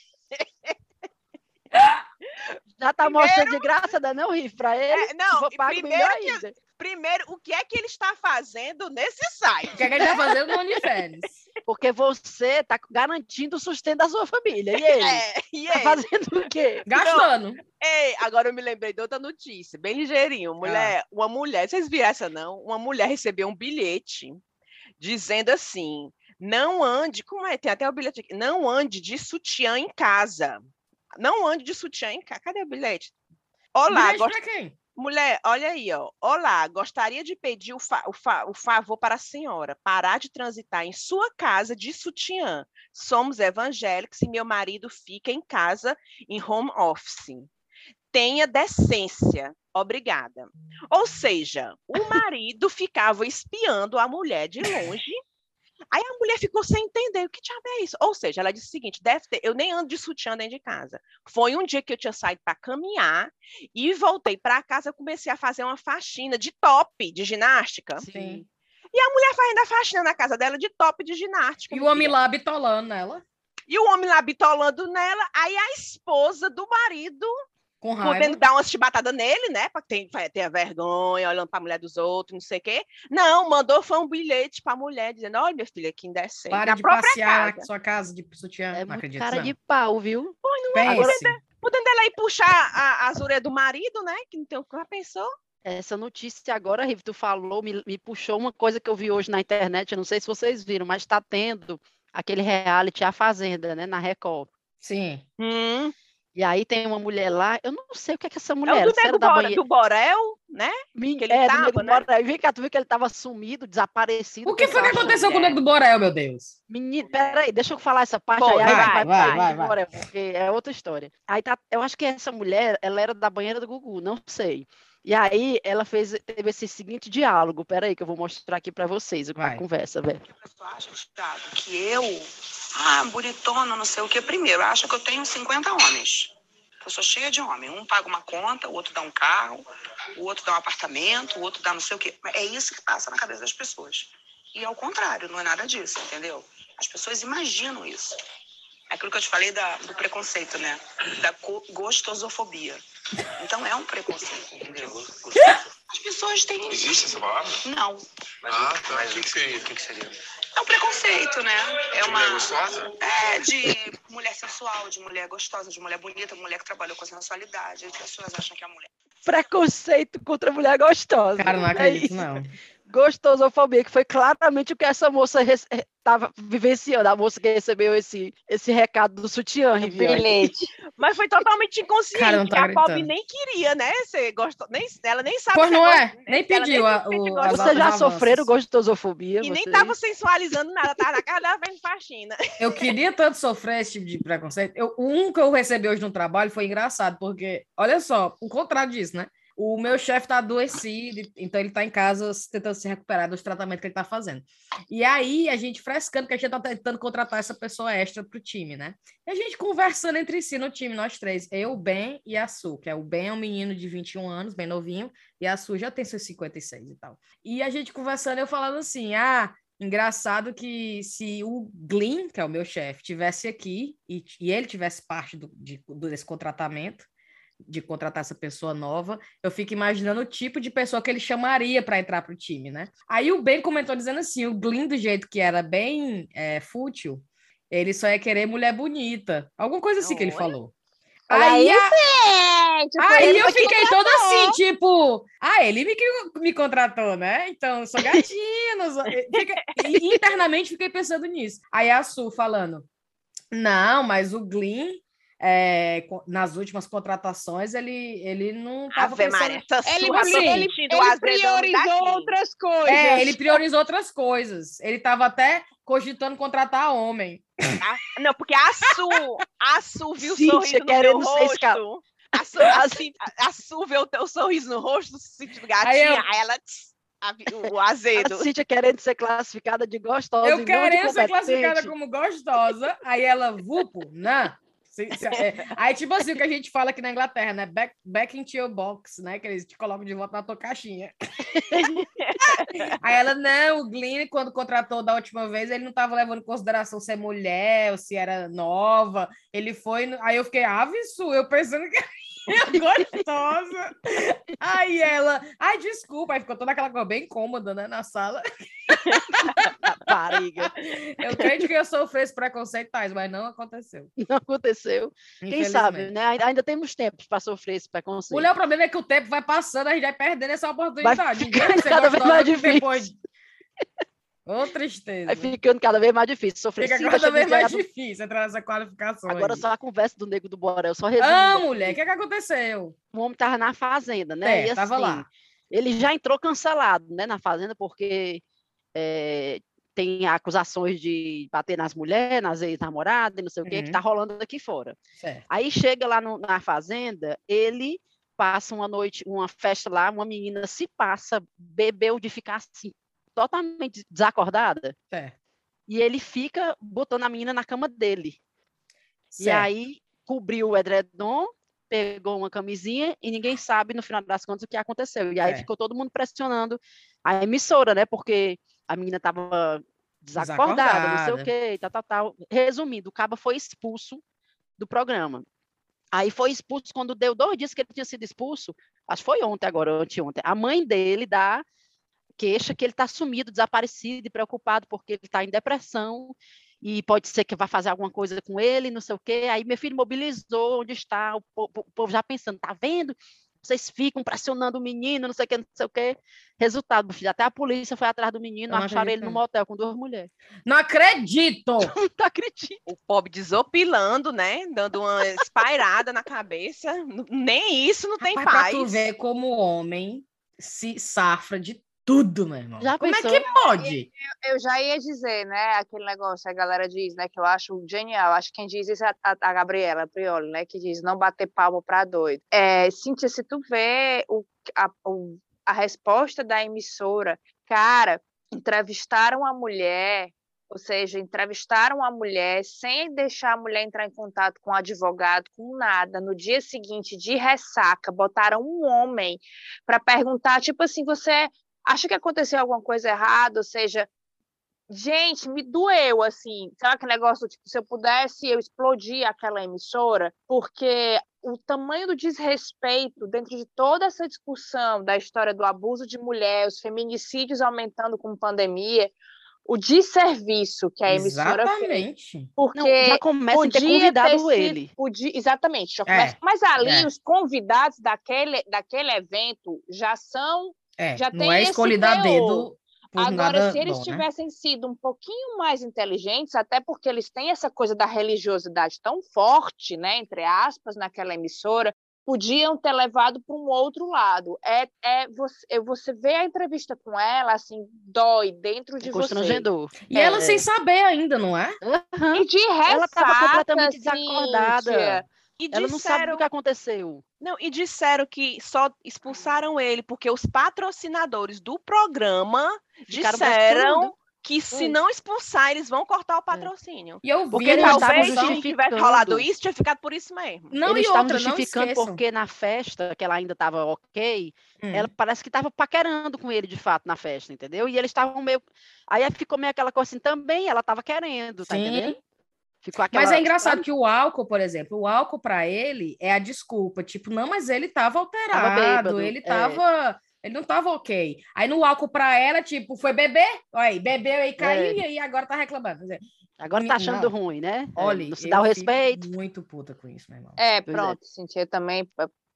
Já tá primeiro... mostrando de graça, dá não rir pra ele. É, não, primeiro, que, primeiro, o que é que ele está fazendo nesse site? O que é que ele está fazendo no OnlyFans? Porque você está garantindo o sustento da sua família. E ele? É, e tá ele? fazendo o quê? Gastando. Não, ei, agora eu me lembrei de outra notícia, bem ligeirinho. Mulher, ah. Uma mulher, vocês viram essa não? Uma mulher recebeu um bilhete dizendo assim: não ande, como é? Tem até o bilhete aqui, não ande de sutiã em casa. Não ande de sutiã em casa. Cadê o bilhete? Olá, bilhete gost... quem? Mulher, olha aí, ó. Olá, gostaria de pedir o, fa o, fa o, favor para a senhora parar de transitar em sua casa de sutiã. Somos evangélicos e meu marido fica em casa em home office. Tenha decência. Obrigada. Ou seja, o marido ficava espiando a mulher de longe Aí a mulher ficou sem entender o que diabo é isso. Ou seja, ela disse o seguinte: deve ter, eu nem ando de sutiã dentro de casa. Foi um dia que eu tinha saído para caminhar e voltei para casa, comecei a fazer uma faxina de top de ginástica. Sim. E a mulher fazendo a faxina na casa dela de top de ginástica. E o homem lá bitolando nela. E o homem lá bitolando nela. Aí a esposa do marido com raiva. Podendo dar umas chibatadas nele, né? Pra ter, ter a vergonha, olhando pra mulher dos outros, não sei o quê. Não, mandou foi um bilhete pra mulher, dizendo: olha, minha filha, que indecente. Para de passear casa. na sua casa de sutiã. É não acredito, cara não. de pau, viu? Pô, não é? Podendo, podendo ela ir puxar a, a orelhas do marido, né? Que não tem o que pensou. Essa notícia agora, Riv, tu falou, me, me puxou uma coisa que eu vi hoje na internet, eu não sei se vocês viram, mas está tendo aquele reality A Fazenda, né, na Record. Sim. Hum. E aí tem uma mulher lá, eu não sei o que é que essa mulher... É o do, nego da Bora, do Borel, né? Que ele é, tava, do né? Borel. Vem cá, tu viu que ele estava sumido, desaparecido. O que foi que aconteceu com o nego do Borel, meu Deus? Menino, peraí, deixa eu falar essa parte Pô, aí. Vai, vai, vai, vai, vai. Borel, porque é outra história. Aí tá, eu acho que essa mulher, ela era da banheira do Gugu, não sei. E aí ela fez, teve esse seguinte diálogo, peraí que eu vou mostrar aqui para vocês a conversa, velho. A pessoa acha, que eu, ah, bonitona, não sei o que, primeiro, acha que eu tenho 50 homens. Eu sou cheia de homem. Um paga uma conta, o outro dá um carro, o outro dá um apartamento, o outro dá não sei o quê. É isso que passa na cabeça das pessoas. E ao contrário, não é nada disso, entendeu? As pessoas imaginam isso. É aquilo que eu te falei da, do preconceito, né? Da gostosofobia. Então é um preconceito, entendeu? As pessoas têm. Existe essa palavra? Não. ah, tá. Mas o que, que seria? O que, seria? É um preconceito, né? É uma. mulher gostosa? É, de mulher sensual, de mulher gostosa, de mulher bonita, mulher que trabalhou com sensualidade. As pessoas acham que é mulher. Preconceito contra mulher gostosa. Cara, não é acredito, é não gostosofobia, que foi claramente o que essa moça estava vivenciando, a moça que recebeu esse, esse recado do sutiã, Bilhete. Mas foi totalmente inconsciente, Cara, tá a pobre nem queria, né? Você gostou, nem, ela nem sabe. Pois não é, gosta, nem pediu. A, o, a, Você já sofreram gostosofobia? E nem tava sensualizando nada, tava na casa da vendo faxina. Eu queria tanto sofrer esse tipo de preconceito. Eu, um que eu recebi hoje no trabalho foi engraçado, porque, olha só, o contrário disso, né? O meu chefe está adoecido, então ele está em casa tentando se recuperar dos tratamentos que ele está fazendo. E aí, a gente frescando, que a gente está tentando contratar essa pessoa extra para o time, né? E a gente conversando entre si no time, nós três, eu, Ben e a Su, que é o Ben é um menino de 21 anos, bem novinho, e a Su já tem seus 56 e tal. E a gente conversando, eu falando assim, ah, engraçado que se o Glyn, que é o meu chefe, tivesse aqui e, e ele tivesse parte do, de, desse contratamento, de contratar essa pessoa nova, eu fico imaginando o tipo de pessoa que ele chamaria para entrar para o time, né? Aí o Ben comentou dizendo assim: o Glyn, do jeito que era bem é, fútil, ele só ia querer mulher bonita. Alguma coisa assim que ele falou. Aí, a... gente, aí eu fiquei toda assim, tipo, ah, ele me, me contratou, né? Então, eu sou gatinho. sou... Internamente fiquei pensando nisso. Aí a Su falando, não, mas o Glyn é, nas últimas contratações, ele, ele não estava pensando... Maria, ele, ele, ele priorizou outras coisas. É, ele priorizou outras coisas. Ele estava até cogitando contratar homem. Ah, não, porque a Su, a Su viu o sorriso no meu rosto. A Su, a, a Su vê o teu sorriso no rosto, se gatinha, aí, eu... aí ela... o azedo. A Cíntia querendo ser classificada de gostosa. Eu querendo ser classificada como gostosa. Aí ela, vupo, não. Se, se, é, aí, tipo assim, o que a gente fala aqui na Inglaterra, né? Back, back into your box, né? Que eles te colocam de volta na tua caixinha. aí ela, não, o Glenn, quando contratou da última vez, ele não estava levando em consideração se é mulher ou se era nova. Ele foi. Aí eu fiquei, aviso, eu pensando que gostosa. Aí ela, ai, desculpa, aí ficou toda aquela coisa bem cômoda, né, na sala. Pariga. Eu creio que eu sofri preconceitais, mas não aconteceu. Não aconteceu. Quem sabe, né? Ainda temos tempos para sofrer esse preconceito. O, o problema é que o tempo vai passando, a gente vai perdendo essa oportunidade. Cada vez mais difícil. Depois... Ô, tristeza. Vai ficando cada vez mais difícil. Sofrer Fica cada vez mais difícil entrar nessa qualificação. Agora aí. só a conversa do Nego do Borel, só resumo. Ah, mulher, o que, que aconteceu? O homem tava na fazenda, né? É, e, tava assim, lá. Ele já entrou cancelado, né, na fazenda, porque é, tem acusações de bater nas mulheres, nas ex-namoradas, não sei o quê, uhum. que tá rolando aqui fora. Certo. Aí chega lá no, na fazenda, ele passa uma noite, uma festa lá, uma menina se passa, bebeu de ficar assim, totalmente desacordada. É. E ele fica botando a menina na cama dele. Certo. E aí cobriu o edredom, pegou uma camisinha e ninguém sabe no final das contas o que aconteceu. E aí é. ficou todo mundo pressionando a emissora, né? Porque a menina estava desacordada, desacordada, não sei o quê, tal, tal, tal. Resumindo, o cabo foi expulso do programa. Aí foi expulso quando deu dois dias que ele tinha sido expulso. Acho que foi ontem agora, anteontem. A mãe dele dá queixa que ele está sumido, desaparecido e preocupado porque ele está em depressão e pode ser que vá fazer alguma coisa com ele, não sei o quê. Aí meu filho mobilizou onde está, o povo, o povo já pensando, tá vendo? Vocês ficam pressionando o menino, não sei o que, não sei o quê. Resultado, meu filho, até a polícia foi atrás do menino, acharam ele no motel com duas mulheres. Não acredito! não acredito. O pobre desopilando, né? Dando uma espairada na cabeça. Nem isso não tem Rapaz, paz. Pra tu ver como o homem se safra de tudo, meu irmão. Já Como pensou? é que pode? Eu, eu, já ia dizer, né, aquele negócio, a galera diz, né, que eu acho genial, acho que quem diz isso é a, a Gabriela Prioli, né, que diz não bater palmo para doido. É, Cíntia, se tu vê o, a, o, a resposta da emissora, cara, entrevistaram a mulher, ou seja, entrevistaram a mulher sem deixar a mulher entrar em contato com o advogado, com nada. No dia seguinte, de ressaca, botaram um homem para perguntar, tipo assim, você acha que aconteceu alguma coisa errada, ou seja, gente, me doeu, assim, sabe aquele negócio, tipo, se eu pudesse, eu explodir aquela emissora, porque o tamanho do desrespeito dentro de toda essa discussão da história do abuso de mulher, os feminicídios aumentando com pandemia, o desserviço que a emissora exatamente. fez. Porque Não, já começa a ter convidado ter ele. Podia, exatamente, já começa, é, mas ali é. os convidados daquele, daquele evento já são É, já não tem é escolhido a dedo Agora, se eles bom, né? tivessem sido um pouquinho mais inteligentes, até porque eles têm essa coisa da religiosidade tão forte, né, entre aspas, naquela emissora, podiam ter levado para um outro lado. É, é você, você vê a entrevista com ela, assim, dói dentro de você. Constrangedor. E É. ela sem saber ainda, não é? Aham. E de ressaca, Ela estava completamente Cíntia. desacordada. E Ela não sabe disseram, o que aconteceu. não, e disseram que só expulsaram ele porque os patrocinadores do programa Ficaram disseram que se não expulsar, eles vão cortar o patrocínio. E eu vi Porque eles estavam Talvez se não tivesse rolado isso, tinha ficado por isso mesmo. Não, Eles e estavam outra, não justificando porque na festa, que ela ainda estava ok, Hum. ela parece que estava paquerando com ele de fato na festa, entendeu? E eles estavam meio. Aí ficou meio aquela coisa assim também, ela estava querendo, tá Sim. entendendo? Ficou aquela. Mas é engraçado que o álcool, por exemplo, o álcool para ele é a desculpa, tipo, não, mas ele tava alterado, bêbado, ele é. tava, ele não tava ok. Aí no álcool para ela, tipo, foi beber, olha aí, bebeu aí, caiu É. e aí agora tá reclamando. Agora tá achando Não. ruim, né? É, Olha, não se dá o respeito. muito puta com isso, meu irmão. É, Pois é. pronto, Cintia, eu também,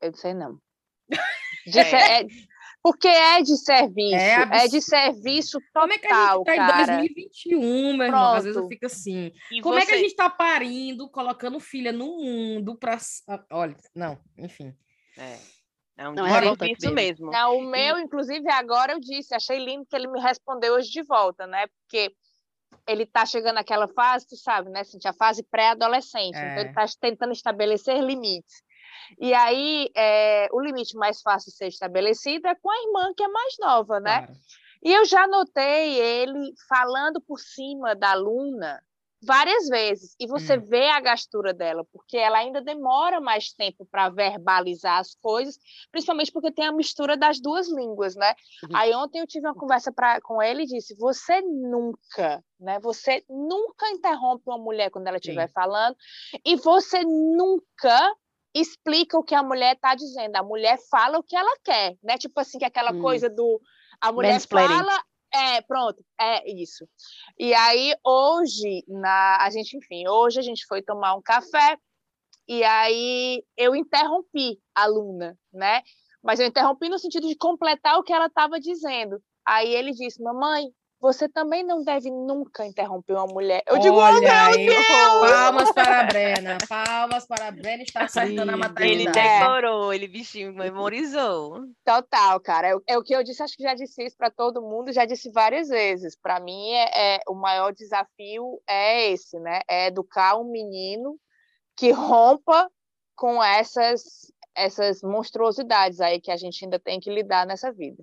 eu não sei não. Ser- é- porque é de serviço, É é, absurdo. de serviço total, Como é que a gente tá cara. em 2021, meu irmão? Às vezes eu fico assim. E Como é que a você- gente tá parindo, colocando filha no mundo pra. ah, Olha, não, enfim. É, é um Não, é revoltante mesmo. Não, o meu, inclusive, agora eu disse, achei lindo que ele me respondeu hoje de volta, né? Porque ele tá chegando naquela fase, tu sabe, né, Cintia? A fase pré-adolescente. É. Então, ele tá tentando estabelecer limites. E aí, é, o limite mais fácil de ser estabelecido é com a irmã, que é mais nova, né? Claro. E eu já notei ele falando por cima da aluna, várias vezes e você hum. vê a gastura dela, porque ela ainda demora mais tempo para verbalizar as coisas, principalmente porque tem a mistura das duas línguas, né? Uhum. Aí ontem eu tive uma conversa pra, com ele e disse: "Você nunca, né? Você nunca interrompe uma mulher quando ela estiver falando e você nunca explica o que a mulher está dizendo. A mulher fala o que ela quer, né? Tipo assim, que aquela hum. coisa do a mulher fala, é, pronto, é isso. E aí, hoje, na, a gente, enfim, hoje a gente foi tomar um café e aí eu interrompi a Luna, né? Mas eu interrompi no sentido de completar o que ela estava dizendo. Aí ele disse, mamãe, você também não deve nunca interromper uma mulher. Eu digo, Olha oh, meu aí, Deus! Palmas para a Brena. Palmas para a Brena está acertando a maternidade. Ele decorou, ele bichinho memorizou. Total, cara. É, é, o que eu disse, acho que já disse isso para todo mundo, já disse várias vezes. Para mim, é, é, o maior desafio é esse, né? É educar um menino que rompa com essas, essas monstruosidades aí que a gente ainda tem que lidar nessa vida.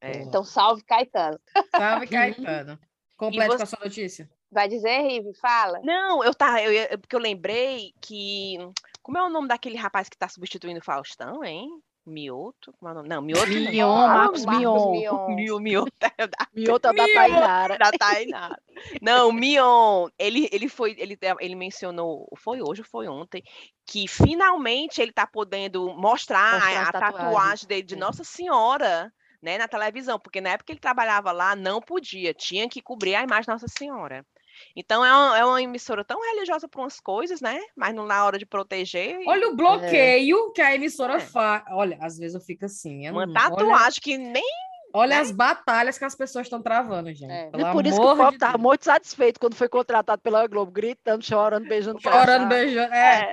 É. Então, salve Caetano. Salve Caetano. Complete você... com a sua notícia. Vai dizer, Rive, fala. Não, eu tá, eu, porque eu lembrei que. Como é o nome daquele rapaz que está substituindo o Faustão, hein? Mioto? Como é o nome? Não, Mioto. Mion, não. Marcos Mion. Mion. Mioto é da, Mioto é da Tainara. Da Tainara. Não, Mion, ele, ele foi, ele, ele mencionou, foi hoje ou foi ontem, que finalmente ele está podendo mostrar, mostrar a, a tatuagem. tatuagem dele de é. Nossa Senhora né, na televisão, porque na época que ele trabalhava lá não podia, tinha que cobrir a imagem de Nossa Senhora. Então é uma, é uma emissora tão religiosa para umas coisas, né? Mas não na hora de proteger. Olha o bloqueio é. que a emissora é. faz. Olha, às vezes eu fico assim. uma não... tatuagem olha... que nem Olha né? as batalhas que as pessoas estão travando, gente. É, é por isso que o povo estava de muito satisfeito quando foi contratado pela Globo, gritando, chorando, beijando. Chorando, beijando. É. é.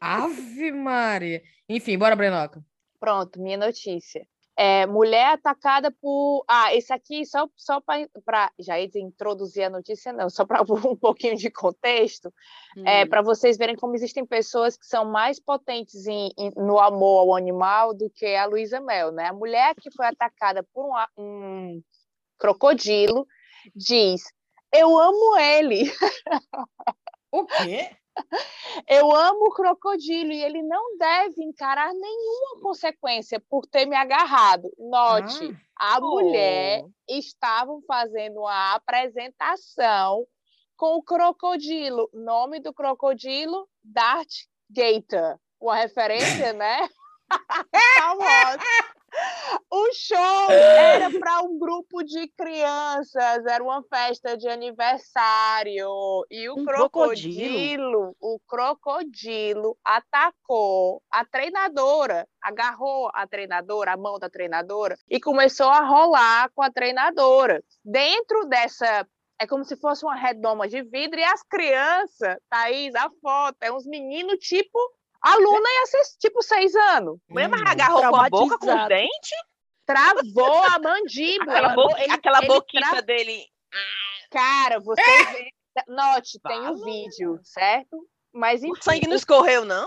Ave Maria. Enfim, bora, Brenoca. Pronto, minha notícia. É, mulher atacada por. Ah, esse aqui, só, só para. Já ia introduzir a notícia, não, só para um pouquinho de contexto, é, hum. é, para vocês verem como existem pessoas que são mais potentes em, em, no amor ao animal do que a Luísa Mel. Né? A mulher que foi atacada por um, um crocodilo diz: Eu amo ele. O quê? Eu amo o crocodilo e ele não deve encarar nenhuma consequência por ter me agarrado. Note, ah, a oh. mulher estavam fazendo uma apresentação com o crocodilo. Nome do crocodilo? Darth Gator. Uma referência, né? Famosa. O show era para um grupo de crianças, era uma festa de aniversário. E o um crocodilo, crocodilo, o crocodilo atacou a treinadora, agarrou a treinadora, a mão da treinadora, e começou a rolar com a treinadora. Dentro dessa é como se fosse uma redoma de vidro, e as crianças, Thaís, a foto, é uns meninos tipo a Luna ia ser tipo seis anos. Lembra? Hum, agarrou com a boca, com os dentes? Travou a mandíbula. Aquela, bo ele, aquela ele boquita tra... dele. Cara, você vê. Note, tem o um vídeo, certo? Mas enfim, o sangue não escorreu, não?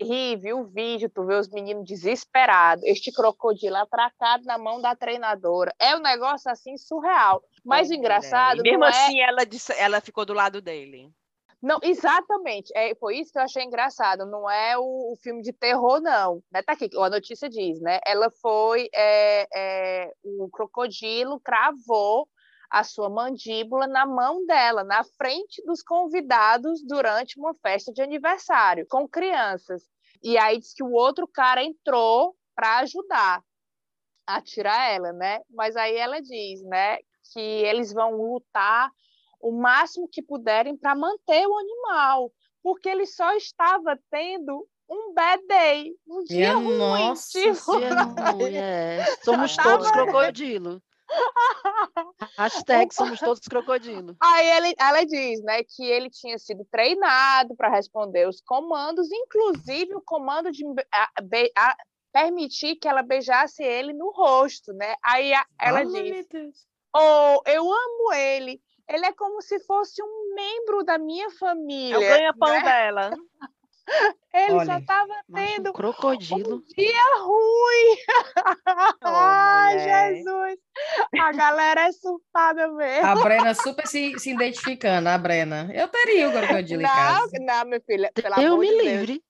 Ri, viu o vídeo, tu vê os meninos desesperados, este crocodilo atracado na mão da treinadora. É um negócio assim surreal. Mas o engraçado. mesmo é assim, ela, disse, ela ficou do lado dele. Não, exatamente. É, foi isso que eu achei engraçado. Não é o, o filme de terror, não. Né? Tá aqui, a notícia diz, né? Ela foi. É, é, o crocodilo cravou a sua mandíbula na mão dela, na frente dos convidados durante uma festa de aniversário, com crianças. E aí diz que o outro cara entrou para ajudar a tirar ela, né? Mas aí ela diz, né, que eles vão lutar o máximo que puderem para manter o animal, porque ele só estava tendo um bad day, um dia ruim. Nossa, tipo... ruim, é. Somos todos crocodilo. Hashtag somos todos crocodilo. Aí ele, ela diz, né, que ele tinha sido treinado para responder os comandos, inclusive o comando de a, a, permitir que ela beijasse ele no rosto, né? Aí a, ela oh, diz: "Oh, eu amo ele ele é como se fosse um membro da minha família. É o ganha-pão né? dela. Ele Olha, só tava Macho, um tendo crocodilo. um dia ruim. Ai, mulher. Jesus. A galera é surtada mesmo. A Brena super se, se identificando, a Brena. Eu teria o crocodilo em Não, casa. não, meu filho, pelo Eu amor me de Deus.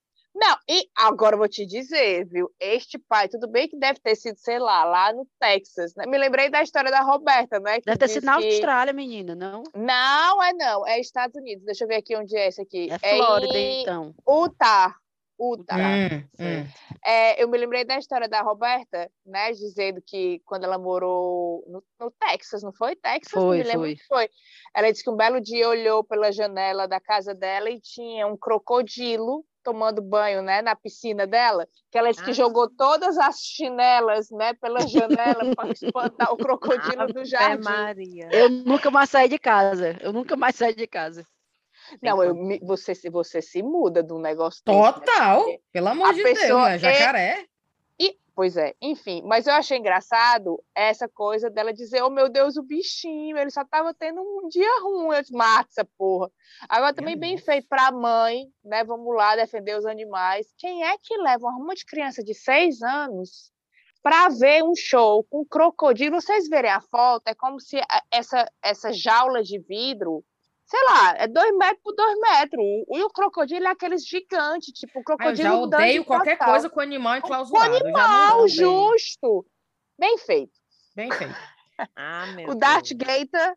Não, e agora eu vou te dizer, viu? Este pai, tudo bem que deve ter sido, sei lá, lá no Texas, né? Me lembrei da história da Roberta, né? que Deve ter sido na que- Austrália, menina, não? Não, é não, é Estados Unidos. Deixa eu ver aqui onde é esse aqui. É Flórida, em então. Utah. Utah. Hum, hum. É, eu me lembrei da história da Roberta, né? Dizendo que quando ela morou no, no Texas, não foi? Texas? Não Foi, me lembro foi. foi. Ela disse que um belo dia olhou pela janela da casa dela e tinha um crocodilo tomando banho, né, na piscina dela, que ela disse que Ah. jogou todas as chinelas, né, pela janela para espantar o crocodilo do jardim. Maria. Eu nunca mais saí de casa. Eu nunca mais saí de casa. Não, eu, você, se- você se muda de um negócio desse, né? Total, pelo amor a de Deus, pessoa né? é- Jacaré. Pois é, enfim, mas eu achei engraçado essa coisa dela dizer, oh meu Deus, o bichinho, ele só tava tendo um dia ruim, eu disse, mata essa porra. Agora também bem feito pra mãe, né, vamos lá defender os animais. Quem é que leva uma monte de criança de seis anos para ver um show com crocodilo? Vocês verem a foto, é como se a- essa, essa jaula de vidro, sei lá, é dois metros por dois metros, e o crocodilo é aqueles gigantes, tipo, o Ah, eu crocodilo já odeio qualquer total. coisa com animal Com enclausurado. eu não animal, justo. Bem feito. Bem feito. Ah, meu o Darth Deus. Gator,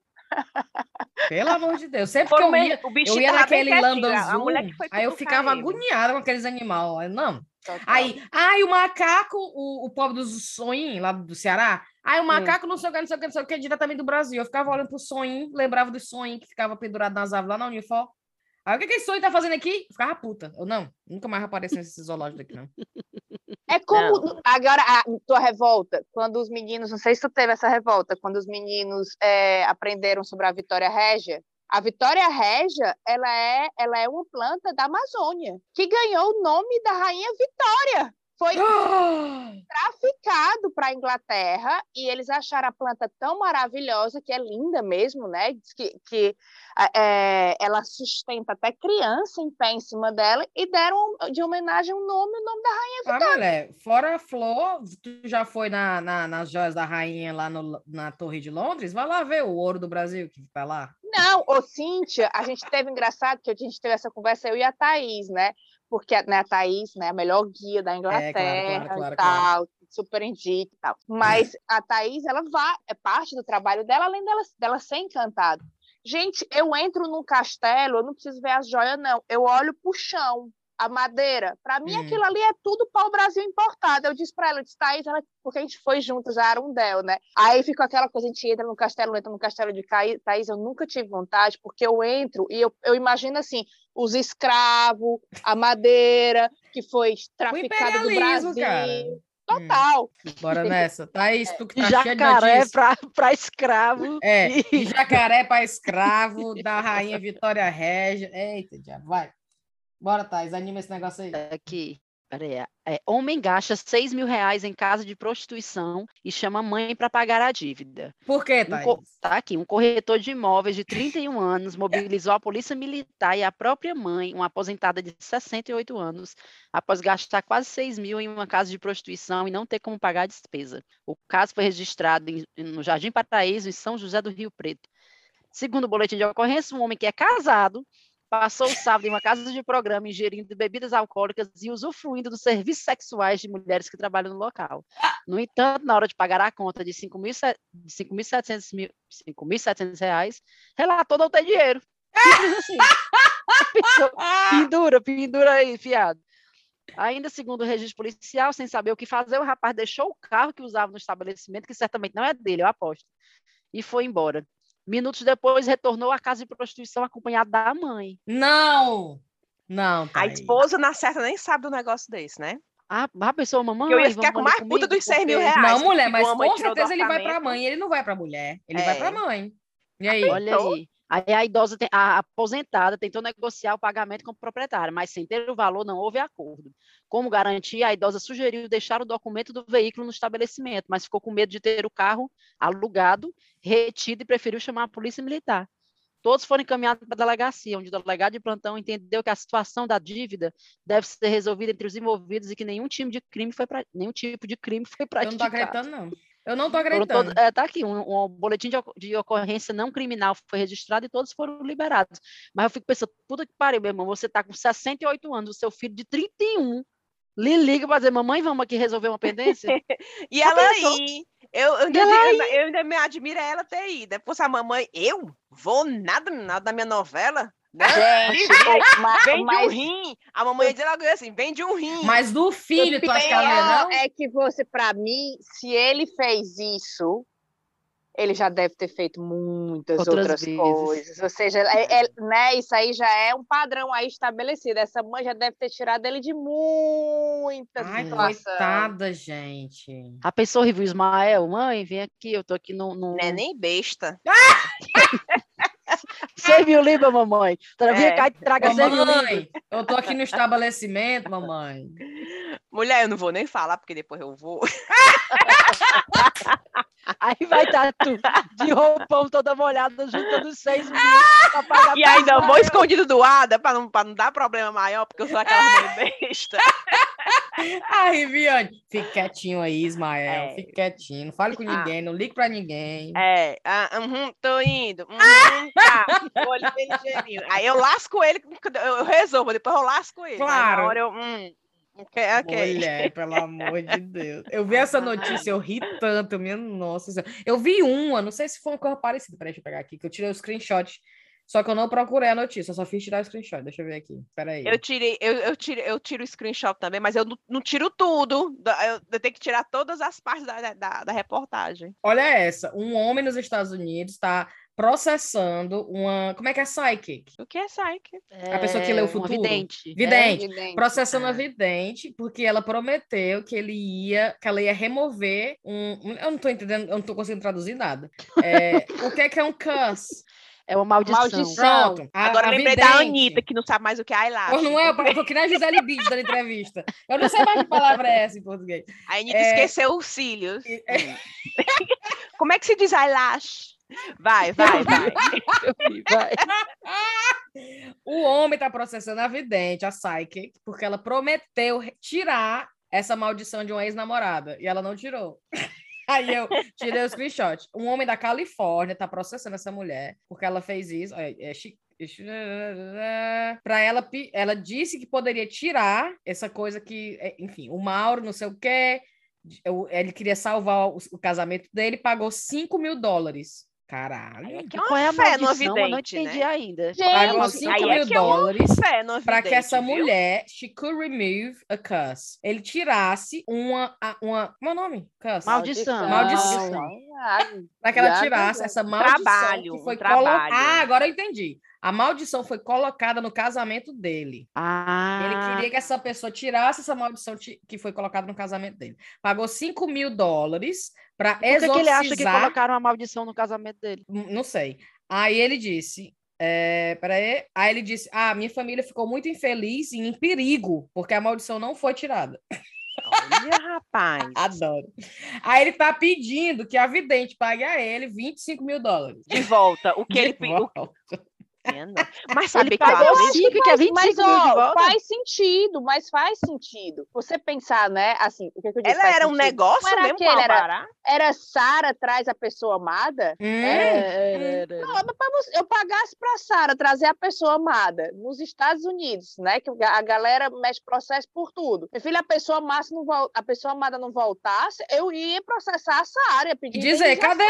Pelo amor de Deus. Sempre Por que eu meio- ia, o eu bichinho ia naquele foi aí eu ficava agoniada com aqueles animais. Eu, Não. total. Aí, ai, o macaco, o, o pobre dos sonhinhos lá do Ceará. Ai, Hum. o macaco não sei o que, não sei o que, não sei o que, diretamente do Brasil. Eu ficava olhando pro sonhinho, lembrava dos sonhinhos que ficava pendurado nas árvores lá na Unifor. Aí, o que que esse sonho tá fazendo aqui? Eu ficava puta. Eu, não, nunca mais apareci nesse zoológico daqui, não. É como agora a tua revolta, quando os meninos, não sei se tu teve essa revolta, quando os meninos é, aprenderam sobre a Vitória Régia. A Vitória Régia, ela é, ela é uma planta da Amazônia que ganhou o nome da rainha Vitória. Foi traficado para a Inglaterra e eles acharam a planta tão maravilhosa que é linda mesmo, né? Diz que, que é, ela sustenta até criança em pé em cima dela e deram de homenagem um nome, o nome da rainha Ah, mulher, fora a flor, tu já foi na, na- nas joias da rainha lá no- na Torre de Londres? Vai lá ver o ouro do Brasil que tá lá. Não, ô Cíntia, a gente teve engraçado que a gente teve essa conversa, eu e a Thaís, né? Porque né, a Thaís né, a melhor guia da Inglaterra claro, claro, e tal, super indica e tal. Mas a Thaís, ela vai, é parte do trabalho dela, além dela, dela ser encantada. Gente, eu entro num castelo, eu não preciso ver as joias, não. Eu olho pro chão, a madeira. Para mim, Hum. aquilo ali é tudo para o Brasil importado. Eu disse para ela, eu disse, Thaís, ela, porque a gente foi juntos a Arundel, né? Aí ficou aquela coisa, a gente entra no castelo, entra no castelo de Thaís, eu nunca tive vontade, porque eu entro e eu, eu imagino assim, os escravos, a madeira que foi traficada do Brasil. cara. Hum, Total. bora nessa. Thaís, tu que tá jacaré para para escravo. É, e- jacaré para escravo, da rainha Vitória Régia. Eita, diabo, vai. Bora, Thais, anima esse negócio aí. Aqui, peraí. É, homem gasta 6 mil reais em casa de prostituição e chama a mãe para pagar a dívida. Por quê, Um Thais? co- tá aqui, um corretor de imóveis de 31 anos mobilizou a polícia militar e a própria mãe, uma aposentada de 68 anos, após gastar quase 6 mil em uma casa de prostituição e não ter como pagar a despesa. O caso foi registrado em- no Jardim Paraíso, em São José do Rio Preto. Segundo o boletim de ocorrência, um homem que é casado passou o sábado em uma casa de programa ingerindo bebidas alcoólicas e usufruindo dos serviços sexuais de mulheres que trabalham no local. No entanto, na hora de pagar a conta de 5.700 de 5.700 mil- 5.700 reais, relatou não ter dinheiro. Simples assim. Pendura, pendura aí, fiado. Ainda segundo o registro policial, sem saber o que fazer, o rapaz deixou o carro que usava no estabelecimento, que certamente não é dele, eu aposto, e foi embora. Minutos depois, retornou à casa de prostituição acompanhado da mãe. Não! Não, A Thaís. esposa na certa nem sabe do negócio desse, né? Ah, a pessoa, mamãe, Eu ia ficar com mais puta dos 6 mil reais. Não, mulher, mas a com certeza ele vai para a orçamento. mãe, ele não vai para a mulher, ele vai É. para a mãe. E aí? Olha aí. Aí a idosa, tem- a aposentada, tentou negociar o pagamento com o proprietário, mas sem ter o valor não houve acordo. Como garantia, a idosa sugeriu deixar o documento do veículo no estabelecimento, mas ficou com medo de ter o carro alugado, retido e preferiu chamar a polícia militar. todos foram encaminhados para a delegacia, onde o delegado de plantão entendeu que a situação da dívida deve ser resolvida entre os envolvidos e que nenhum time de crime foi pra, nenhum tipo de crime foi praticado. Eu não tô acreditando, não. Eu não tô Foram acreditando. todos- é, tá aqui, um, um boletim de, de ocorrência não criminal foi registrado e todos foram liberados. Mas eu fico pensando, puta que pariu, meu irmão, você tá com 68 anos, o seu filho de 31 lhe liga para dizer, mamãe, vamos aqui resolver uma pendência? E ela aí, eu, eu, ainda, eu, ainda- eu ainda me admiro ela ter ido. Fosse a mamãe, eu vou nada, nada da minha novela. Né? Gente, ma- Vende um mas rim. A mamãe dizer logo assim: vende um rim. Mas do filho, tu acha que ela não pior não? é que você, pra mim, se ele fez isso, ele já deve ter feito muitas Outras outras, coisas. Ou seja, é- é- né, isso aí já é um padrão aí estabelecido. Essa mãe já deve ter tirado ele de muita Ai, situação. coitada, gente. A pessoa viu Ismael, mãe, vem aqui, eu tô aqui no... no... Não é nem besta. Serviu livre, mamãe. Então, Vem É. cá e traga livre. Mamãe, eu tô aqui no estabelecimento, mamãe. Mulher, eu não vou nem falar, porque depois eu vou. Aí vai estar tu de roupão toda molhada, juntando os seis mil pra pagar E ainda vou escondido do Ada pra não, pra não dar problema maior, porque eu sou aquela mãe besta. Ai, Riviane, fique quietinho aí, Ismael. É. Fique quietinho. Não fale com Ah. ninguém, não ligue pra ninguém. É, ah, uhum, tô indo. Uhum, tá. Bem ligeirinho. Aí eu lasco ele, eu, eu resolvo, depois eu lasco ele. Claro. Na hora eu. Hum, ok, ok. Mulher, pelo amor de Deus. Eu vi essa notícia, eu ri tanto, minha nossa senhora. Eu vi uma, não sei se foi uma coisa parecida. Peraí, deixa eu pegar aqui, que eu tirei o screenshot. Só que eu não procurei a notícia, eu só fiz tirar o screenshot. Deixa eu ver aqui. Peraí. Eu tirei, eu, eu, tiro, eu tiro o screenshot também, mas eu não, não tiro tudo. Eu, eu tenho que tirar todas as partes da, da, da reportagem. Olha essa. Um homem nos Estados Unidos está processando uma. Como é que é psychic? O que é psyche? A pessoa que lê o É, uma futuro. vidente. Vidente. Evidente. Processando a Ah. vidente, porque ela prometeu que ele ia, que ela ia remover um. Eu não tô entendendo, eu não tô conseguindo traduzir nada. É, o que é que é um cuss? É uma maldição. Maldição. Pronto. a- Agora a lembrei da vidente. Anitta, que não sabe mais o que é eyelash. Pois não é, eu tô que nem a Gisele Bündchen da entrevista. Eu não sei mais que palavra é essa em português. A Anitta É- esqueceu os cílios. Hum. Como é que se diz eyelash? Vai, vai, vai. Vai. O homem tá processando a vidente, a psychic, porque ela prometeu tirar essa maldição de uma ex-namorada e ela não tirou. Aí eu tirei o screenshot. Um homem da Califórnia tá processando essa mulher porque ela fez isso. É, é, chi- Pra ela, ela disse que poderia tirar essa coisa que, é, enfim, o Mauro, não sei o quê, ele queria salvar o, o casamento dele, pagou 5 mil dólares. Caralho. Que é uma Qual é a fé numa maldição? Eu não vidente, entendi né? ainda. Pagou Gente, 5 aí é mil que é uma dólares numa para que vidente, essa viu? mulher, she could remove a curse. Ele tirasse uma, uma, como é o nome? Curse. Maldição. Maldição. Ah, Para que ela tirasse essa maldição trabalho, que foi um trabalho. colocada. Ah, agora eu entendi. A maldição foi colocada no casamento dele. Ah, Ele queria que essa pessoa tirasse essa maldição que foi colocada no casamento dele. Pagou 5 mil dólares para Por que, que ele acha que exorcizar. colocaram a maldição no casamento dele? Não sei. Aí ele disse. É, peraí. Aí ele disse: Ah, minha família ficou muito infeliz e em perigo, porque a maldição não foi tirada. Olha, rapaz. Adoro. Aí ele tá pedindo que a vidente pague a ele 25 mil dólares. De volta. O que De ele pediu. Mas sabe Ele que eu pagou acho- cinco, que é 25 mas, mil de ó, volta. faz sentido, mas faz sentido. Você pensar, né? Assim, o que, que eu disse? Ela faz era um sentido. negócio Não era mesmo pra era- parar? Era Sara traz a pessoa amada? Hum, É, era. Não, você- eu pagasse para Sara trazer a pessoa amada nos Estados Unidos, né? Que a galera mexe processo por tudo. Meu filho, a pessoa amada não a pessoa amada não voltasse, eu ia processar a Sara, ia pedir dizer, cadê?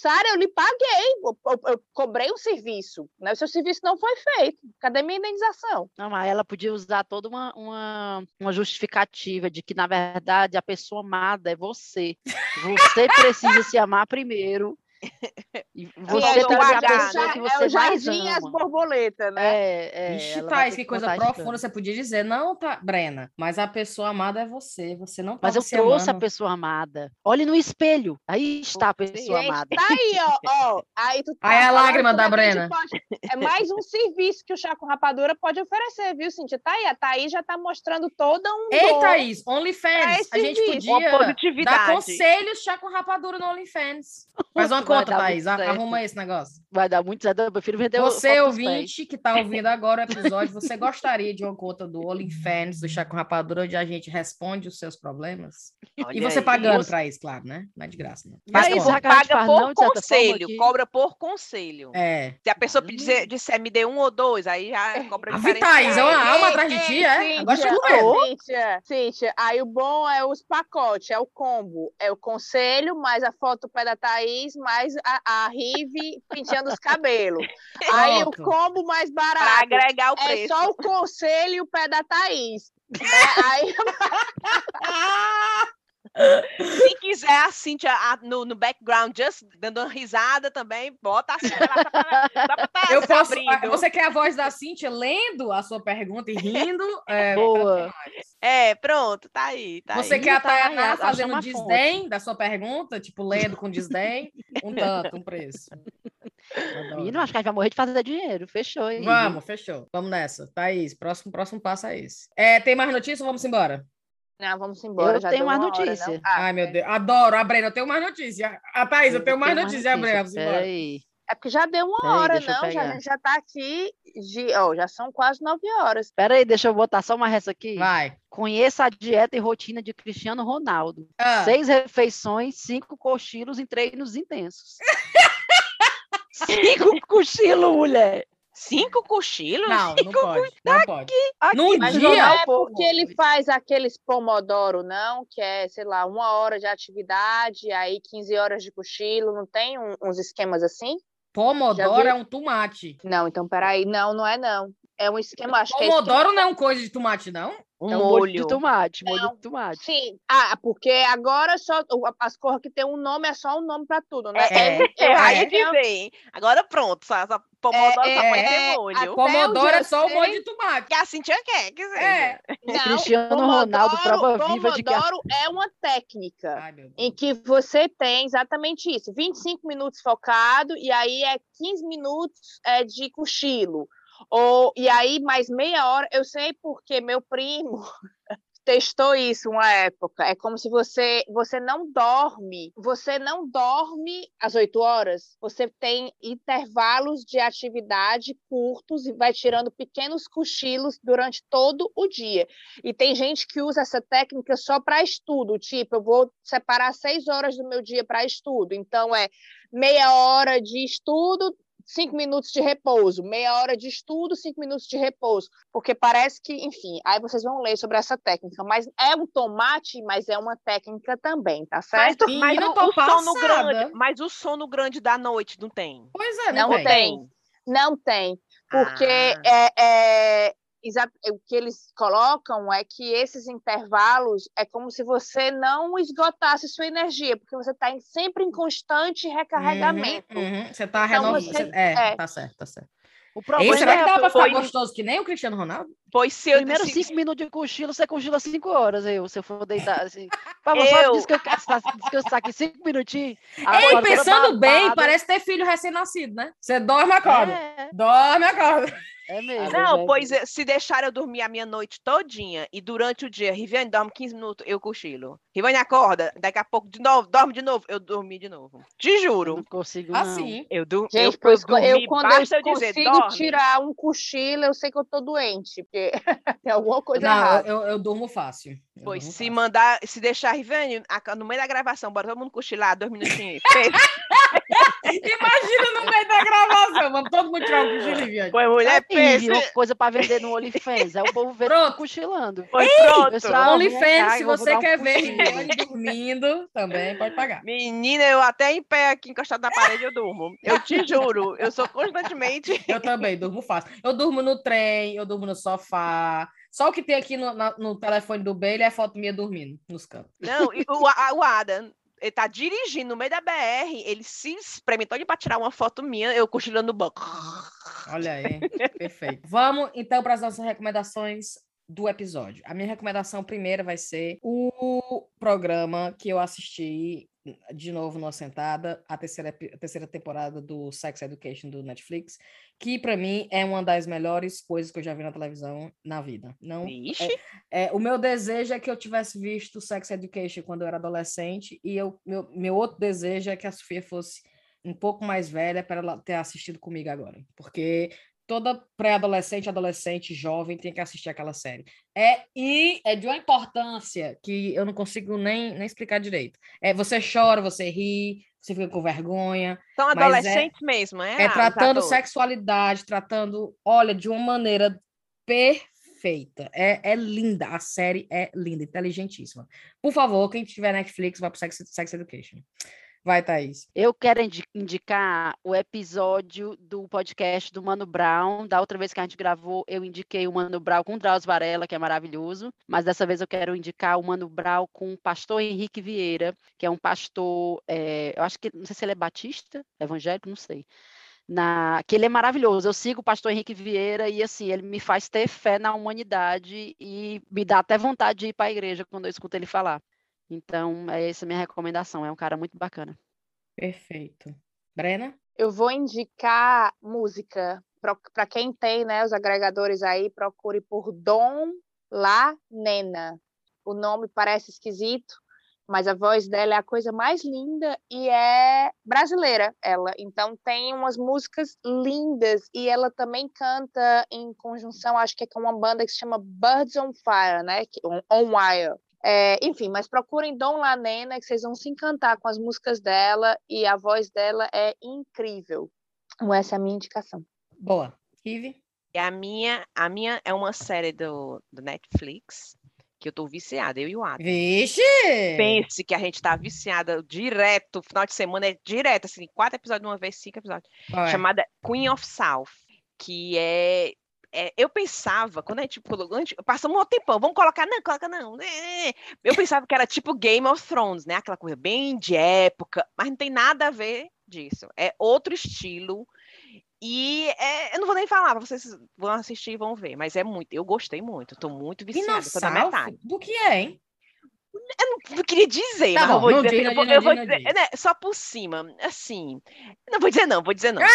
Sara, eu lhe paguei, eu, eu- cobrei um serviço, né? O seu serviço não foi feito. Cadê minha indenização? Não, mas ela podia usar toda uma, uma, uma justificativa de que, na verdade, a pessoa amada é você. Você precisa se amar primeiro. E você é, também é a pessoa que é você o mais jardim e as borboletas, né? É, é, Ixi, Thais, que coisa a profunda. Você podia dizer, não, tá, Brena, mas a pessoa amada é você. Você não Mas tava eu trouxe a amando. pessoa amada. Olhe no espelho. Aí está a pessoa Gente, amada. tá aí, ó, ó. Aí, tu tá Aí a lágrima da é a Brena. pode- É mais um serviço que o Chá com Rapadura pode oferecer, viu, Cintia? Tá aí, a Thaís já tá mostrando toda um Ei, dom. Thaís, OnlyFans. É a gente serviço. Podia dar conselhos chá com rapadura no OnlyFans. Faz uma conta, Thaís. certo. Arruma esse negócio. Vai dar muito certo. Eu prefiro vender o Você, dos ouvinte, que tá ouvindo agora o episódio, você gostaria de uma conta do OnlyFans, do Chá com Rapadura, onde a gente responde os seus problemas? e Olha você aí. pagando pra isso, claro, né? Não é de graça, não. Mas isso, paga faz por não, conselho, que- cobra por conselho. É. Se a pessoa Caramba. dizer, disser me dê um ou dois, aí já cobra A diferencial. Vitais, é uma alma atrás de ei, ti, é? Agora Cíntia. Cíntia, aí o bom é os pacotes, é o combo. É o conselho, mais a foto do pé da Thaís, mais a, a Rive penteando os cabelos. Aí o combo mais barato. agregar o É preço. só o conselho e o pé da Thaís. né? Aí Se quiser a Cintia a- no, no background, just dando uma risada também, bota a Cintia lá só pra tá Eu posso. Você quer a voz da Cíntia lendo a sua pergunta e rindo? É, Boa. É, pronto, tá aí, tá Você aí. quer a Tá acha fazendo uma desdém da sua pergunta? Tipo, lendo com desdém? Um tanto, um preço. Menino, acho que a gente vai morrer de fazer dinheiro. Fechou aí. Vamos, fechou. Vamos nessa. Thaís, próximo, próximo passo é esse. É, tem mais notícia ou vamos embora? Não, vamos embora. Eu já tenho hora, notícia. não? Ah, Ai, meu é. Deus. Adoro. A Brena, eu tenho mais notícia. A Thaís, eu tenho mais notícia. A Brena, vamos. É porque já deu uma Peraí, hora, não? Já, a gente já tá aqui. De, ó, já são quase nove horas. Peraí, deixa eu botar só uma resta aqui. Vai. Conheça a dieta e rotina de Cristiano Ronaldo. Ah. Seis refeições, cinco cochilos em treinos intensos. cinco cochilos, mulher. Cinco cochilos? Não, não Cinco pode. Não pode. Aqui, Num Mas dia? não é Não, porque ele faz aqueles pomodoro, não, que é, sei lá, uma hora de atividade, aí 15 horas de cochilo, não tem um- uns esquemas assim? Pomodoro é um tomate. Não, então peraí, não, não é não. É um esquema, acho que é Pomodoro não é um coisa de tomate, não? Um é um molho molho. de tomate, molho Não. de tomate. Sim, ah, porque agora só as cores que tem um nome é só um nome para tudo, né? É, Eu- eu É, acho aí que é- dizer, hein? Agora pronto, só, só, pomodoro só É, pode é, ter molho. Pomodoro é só o molho de tomate. Que a Cintia quer, que seja. É. Não, Cristiano Ronaldo, prova viva de que Pomodoro é uma técnica. Ai, meu Deus. em que você tem exatamente isso, 25 minutos focado e aí é 15 minutos é, de cochilo. Ou, e aí mais meia hora, eu sei porque meu primo testou isso uma época. É como se você você não dorme, você não dorme às 8 horas. Você tem intervalos de atividade curtos e vai tirando pequenos cochilos durante todo o dia. E tem gente que usa essa técnica só para estudo, tipo, eu vou separar seis horas do meu dia para estudo. Então, é meia hora de estudo, cinco minutos de repouso, meia hora de estudo, cinco minutos de repouso. Porque parece que, enfim, aí vocês vão ler sobre essa técnica. Mas é um tomate, mas é uma técnica também, tá Mas, certo? Menina, mas eu o, sono grande, mas o sono grande da noite não tem. Pois é, não, Não tem. tem. Não tem. Porque Ah. é, é, o que eles colocam é que esses intervalos é como se você não esgotasse sua energia, porque você está sempre em constante recarregamento. Uhum, uhum. Você tá Então, renovando. você- É, é. tá certo, tá certo. O Ei, problema será que é dá pra ficar foi- gostoso que nem o Cristiano Ronaldo? Pois se eu Primeiro cinco minutos de cochilo, você cochila cinco horas, eu, se eu for deitar assim. Pra você Eu- descansar, descansar aqui cinco minutinhos. Ei, pensando bem, parece ter filho recém-nascido, né? Você dorme e acorda. É, Dorme e acorda. É mesmo. Não, é pois é, se deixar eu dormir a minha noite todinha e durante o dia, Riviane dorme 15 minutos, eu cochilo. Riviane acorda, daqui a pouco de novo, dorme de novo, eu dormi de novo. Te Eu juro. não consigo, não. Assim. Eu, du Gente, eu, pois eu eu, quando basta eu eu dizer, consigo dorme. tirar um cochilo, eu sei que eu tô doente, porque tem alguma coisa Não, errada. eu, eu durmo fácil. Eu Pois durmo se fácil. mandar, se deixar Riviane no meio da gravação, bora todo mundo cochilar, dois minutinhos. Imagina no meio da gravação, vamos todo mundo tirar um cochilo, Viviane. Foi mulher, Aí, pensa. coisa pra vender no OnlyFans. É o povo vendo Pronto. cochilando. Foi pronto. pessoal, OnlyFans, se você um quer ver dormindo, também pode pagar. Menina, eu até em pé aqui encostado na parede eu durmo. Eu te juro, eu sou constantemente. Eu também durmo fácil. Eu durmo no trem, eu durmo no sofá. Só o que tem aqui no, na- no telefone do Bailey é foto minha dormindo nos cantos. Não, e o, a- o Adam, ele tá dirigindo no meio da BR, ele se experimentou de pra tirar uma foto minha, eu cochilando no banco. Olha aí, perfeito. Vamos então para as nossas recomendações do episódio. A minha recomendação primeira vai ser o programa que eu assisti de novo numa sentada, a terceira, a terceira temporada do Sex Education do Netflix, que para mim é uma das melhores coisas que eu já vi na televisão na vida. Não Vixe, é, o meu desejo é que eu tivesse visto Sex Education quando eu era adolescente, e eu, meu, meu outro desejo é que a Sofia fosse um pouco mais velha para ela ter assistido comigo agora. Porque toda pré-adolescente, adolescente, jovem tem que assistir aquela série. É e é de uma importância que eu não consigo nem, nem explicar direito. É você chora, você ri, você fica com vergonha. São mas adolescentes mesmo, é? É Ah, tratando sexualidade, tratando, olha, de uma maneira perfeita. É, é linda, a série é linda, inteligentíssima. Por favor, quem tiver Netflix, vai para Sex, Sex Education. Vai, Thaís. Eu quero indi- indicar o episódio do podcast do Mano Brown. Da outra vez que a gente gravou, eu indiquei o Mano Brown com o Drauzio Varela, que é maravilhoso. Mas dessa vez eu quero indicar o Mano Brown com o pastor Henrique Vieira, que é um pastor, eh, eu acho que, não sei se ele é batista, evangélico, não sei. Na, que ele é maravilhoso. Eu sigo o pastor Henrique Vieira e assim, ele me faz ter fé na humanidade e me dá até vontade de ir para a igreja quando eu escuto ele falar. Então, é essa a minha recomendação. É um cara muito bacana. Perfeito. Brena? Eu vou indicar música. Para quem tem, né, os agregadores aí, procure por Dom La Nena. O nome parece esquisito, mas a voz dela é a coisa mais linda e é brasileira, ela. Então tem umas músicas lindas e ela também canta em conjunção, acho que é com uma banda que se chama Birds on Fire, né? On, on Wire. É, enfim, mas procurem Dom La Nena, que vocês vão se encantar com as músicas dela e a voz dela é incrível. Então, essa é a minha indicação. Boa. Rive? E a minha, a minha é uma série do, do Netflix que eu tô viciada, eu e o Adam. Vixe! Pense que a gente tá viciada direto, final de semana é direto, assim, quatro episódios de uma vez, cinco episódios. É? chamada Queen of South, que é, é- eu pensava, quando a gente colocou, passamos um tempão, vamos colocar, não, coloca não, né, eu pensava que era tipo Game of Thrones, né, aquela coisa bem de época, mas não tem nada a ver disso, é outro estilo, e é- eu não vou nem falar, vocês vão assistir e vão ver, mas é muito, eu gostei muito, tô muito viciada, tô Dinossauro? metade. Do que é, hein? Não queria dizer, Tá mas eu bom, vou não dizer, diz, eu vou, eu vou dizer, diz. né, só por cima, assim, não vou dizer não, vou dizer não.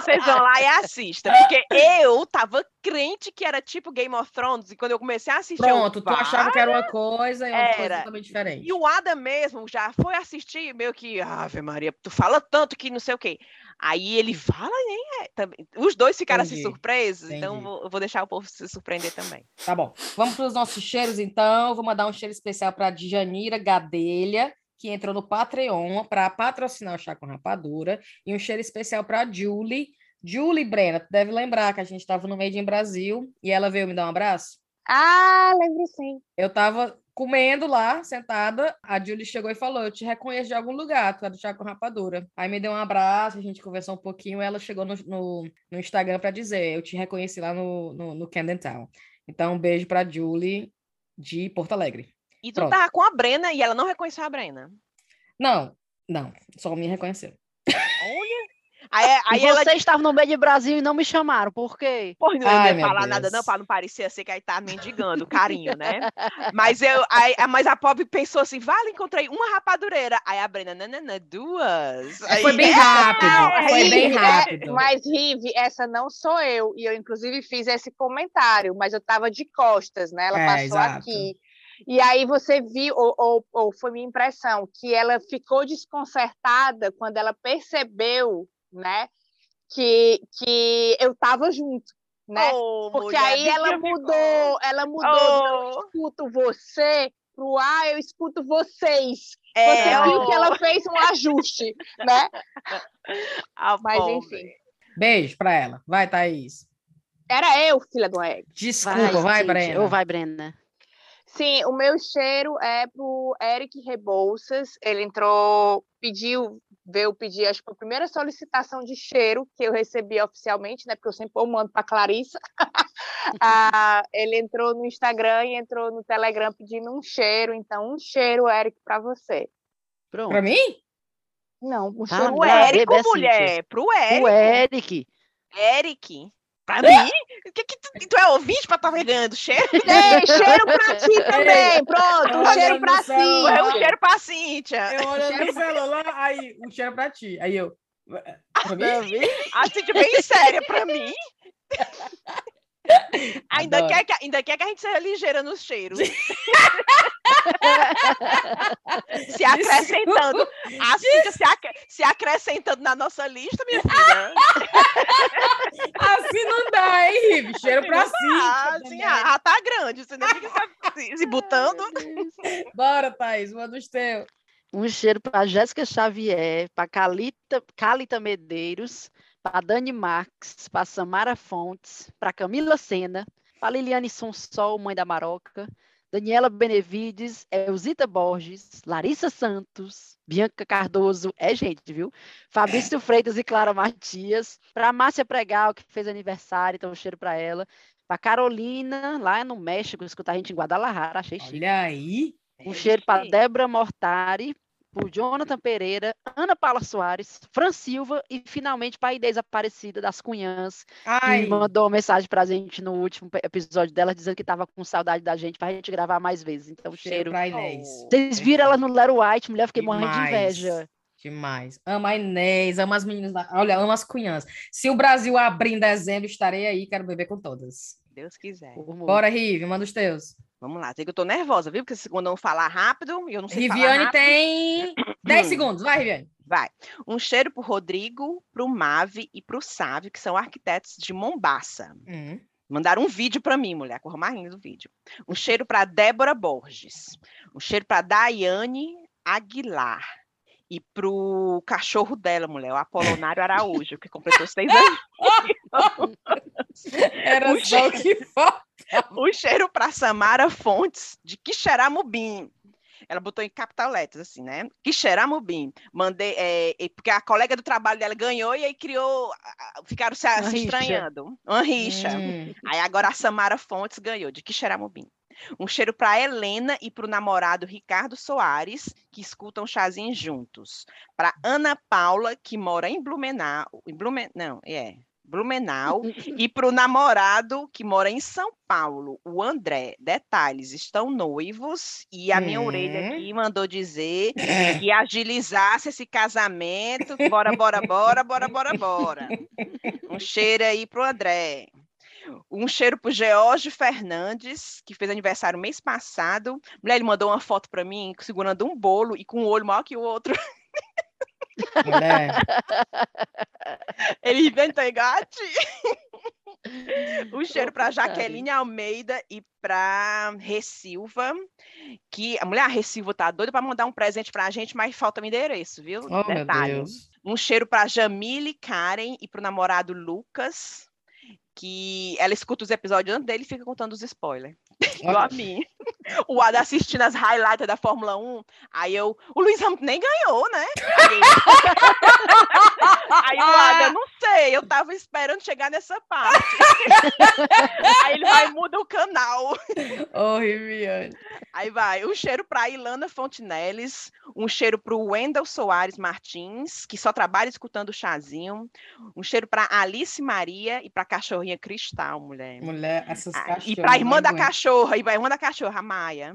Vocês vão lá e assistam, porque eu tava crente que era tipo Game of Thrones, e quando eu comecei a assistir, eu, Pronto, tu "Vá". achava que era uma coisa e outra coisa Era. totalmente diferente. E o Adam mesmo já foi assistir, meio que, Ave Maria, tu fala tanto que não sei o quê. Aí ele fala, nem é. Também. Os dois ficaram assim Entendi, surpresos, então entendi. vou, eu vou deixar o povo se surpreender também. Tá bom. Vamos para os nossos cheiros, então. Vou mandar um cheiro especial para Djanira Gadelha, que entrou no Patreon para patrocinar o Chá com Rapadura. E um cheiro especial para Julie. Julie Brena, tu deve lembrar que a gente estava no Made in Brasil e ela veio me dar um abraço. Ah, lembro sim. Eu estava comendo lá, sentada. A Julie chegou e falou: Eu te reconheço de algum lugar, tu é do Chá com Rapadura. Aí me deu um abraço, a gente conversou um pouquinho. Ela chegou no, no, no Instagram para dizer: Eu te reconheci lá no, no, no Camden Town. Então, um beijo para Julie de Porto Alegre. E tu Pronto. tava com a Brena e ela não reconheceu a Brena. Não, não, só me reconheceu. Olha. Aí, aí e ela vocês estavam no meio de Brasil e não me chamaram, por quê? Pô, não Ai, ia falar nada, não, Deus. para não parecer assim que aí tá mendigando carinho, né? Mas eu, aí, a- mas a pobre pensou assim: vale, encontrei uma rapadureira. Aí a Brena, não, não, duas. Aí, Foi bem é, rápido, foi Rive, bem é, rápido. mas, Rive, essa não sou eu. E eu, inclusive, fiz esse comentário, mas eu estava de costas, né? Ela É, passou exato. aqui. E aí você viu, ou, ou, ou foi minha impressão, que ela ficou desconcertada quando ela percebeu, né? Que, que eu estava junto, né? Ô, Porque mulher, aí ela mudou, ela mudou do eu Oh. escuto você pro ah, eu escuto vocês. É, Você viu que ela fez um ajuste, né? a Mas pobre. enfim. Beijo para ela. Vai, Thaís. Era eu, filha do egg. Desculpa, vai, Cintia, Brena. Ou vai, Brena. Sim, o meu cheiro é pro Eric Rebouças. Ele entrou, pediu, veio pedir, acho que a primeira solicitação de cheiro que eu recebi oficialmente, né? Porque eu sempre mando para Clarissa. Ah, ele entrou no Instagram e entrou no Telegram pedindo um cheiro. Então, um cheiro, Eric, para você. Pronto. Para mim? Não, um Ah, cheiro Pro não, Eric. Érico, bebê, mulher. Pro O Érico. Eric. Eric. Pra mim? Que que tu, tu é ouvinte pra estar tá pegando cheiro? Ei, cheiro para ti também. Pronto, um cheiro ti. celular. É um cheiro pra Cíntia. Eu olhando no celular, aí um cheiro pra ti. Aí eu. Pra mim? A Cíntia bem séria pra mim. Ainda Adoro. quer, que, ainda quer que a gente seja ligeira nos cheiros. se acrescentando. A Cíntia se, ac se acrescentando na nossa lista, minha filha. assim não dá, hein, Rive? Cheiro pra Ah, Cíntia. sim, também. ah, tá grande. Você nem fica se, se botando. Bora, Thaís, manda os teus. Um cheiro para Jéssica Xavier, para Calita, Calita Medeiros, para Dani Marques, para Samara Fontes, para Camila Sena, para Liliane Sonsol, mãe da Maroca, Daniela Benevides, Elzita Borges, Larissa Santos, Bianca Cardoso, é gente, viu? Fabrício Freitas e Clara Matias, para Márcia Pregal, que fez aniversário, então um cheiro para ela, para Carolina, lá no México, escutar a gente em Guadalajara, achei chique. Olha aí. Um cheiro para Débora Mortari, por Jonathan Pereira, Ana Paula Soares, Fran Silva e finalmente para a Inês Aparecida das Cunhãs, Ai, que mandou uma mensagem para a gente no último episódio dela, dizendo que estava com saudade da gente para a gente gravar mais vezes. Então, cheiro cheiro. pra Inês. Vocês viram ela no Lero White, mulher, fiquei morrendo de Demais. inveja. Demais. Ama a Inês, ama as meninas. Da... Olha, ama as cunhãs. Se o Brasil abrir em dezembro, estarei aí, quero beber com todas. Deus quiser. Bora, Rive, manda os teus. Vamos lá. Sei que eu tô nervosa, viu? Porque se- quando eu falar rápido, eu não sei falar Riviane rápido. tem 10 segundos. Vai, Riviane. Vai. Um cheiro pro Rodrigo, pro Mave e pro Sávio, que são arquitetos de Mombaça. Hum. Mandaram um vídeo para mim, mulher, com a mais linda do vídeo. Um cheiro para Débora Borges. Um cheiro para Daiane Aguilar. E pro cachorro dela, mulher, o Apolonário Araújo, que completou seis anos. Era O só o que falta. Um cheiro para Samara Fontes, de Quixeramobim. Ela botou em capital letras, assim, né? Quixeramobim. Mandei, é, porque a colega do trabalho dela ganhou e aí criou, ficaram se, se estranhando. Uma rixa. Hum. Aí agora a Samara Fontes ganhou, de Quixeramobim. Um cheiro para Helena e para o namorado Ricardo Soares, que escutam chazinho juntos. Para Ana Paula, que mora em Blumenau. Em Blumen, não, é. Blumenau. e para o namorado que mora em São Paulo, o André. Detalhes, estão noivos e a minha orelha Hum. aqui mandou dizer que agilizasse esse casamento. Bora, bora, bora, bora, bora, bora. Um cheiro aí pro André. Um cheiro pro George Fernandes, que fez aniversário mês passado. Mulher, ele mandou uma foto para mim segurando um bolo e com um olho maior que o outro. Mulher. Ele inventou engate. Um cheiro para Jaqueline Almeida e para Ressilva, que a mulher a Ressilva tá doida para mandar um presente para a gente, mas falta o endereço, viu? Oh. Um cheiro para Jamile Karen e para o namorado Lucas, que ela escuta os episódios antes dele e fica contando os spoilers. Igual a mim. O Ada assistindo as highlights da Fórmula 1, aí eu. O Luiz Hamilton nem ganhou, né? Aí, aí o Ada, não sei, eu tava esperando chegar nessa parte. aí ele vai e muda o canal. Riviane. Aí vai, um cheiro para Ilana Fontinelles, um cheiro para o Wendel Soares Martins, que só trabalha escutando o chazinho, um cheiro para Alice Maria e para a cachorrinha Cristal, mulher. Mulher, essas Ah, cachorras. e para a irmã da cachorra, e a irmã da cachorra, a Maia.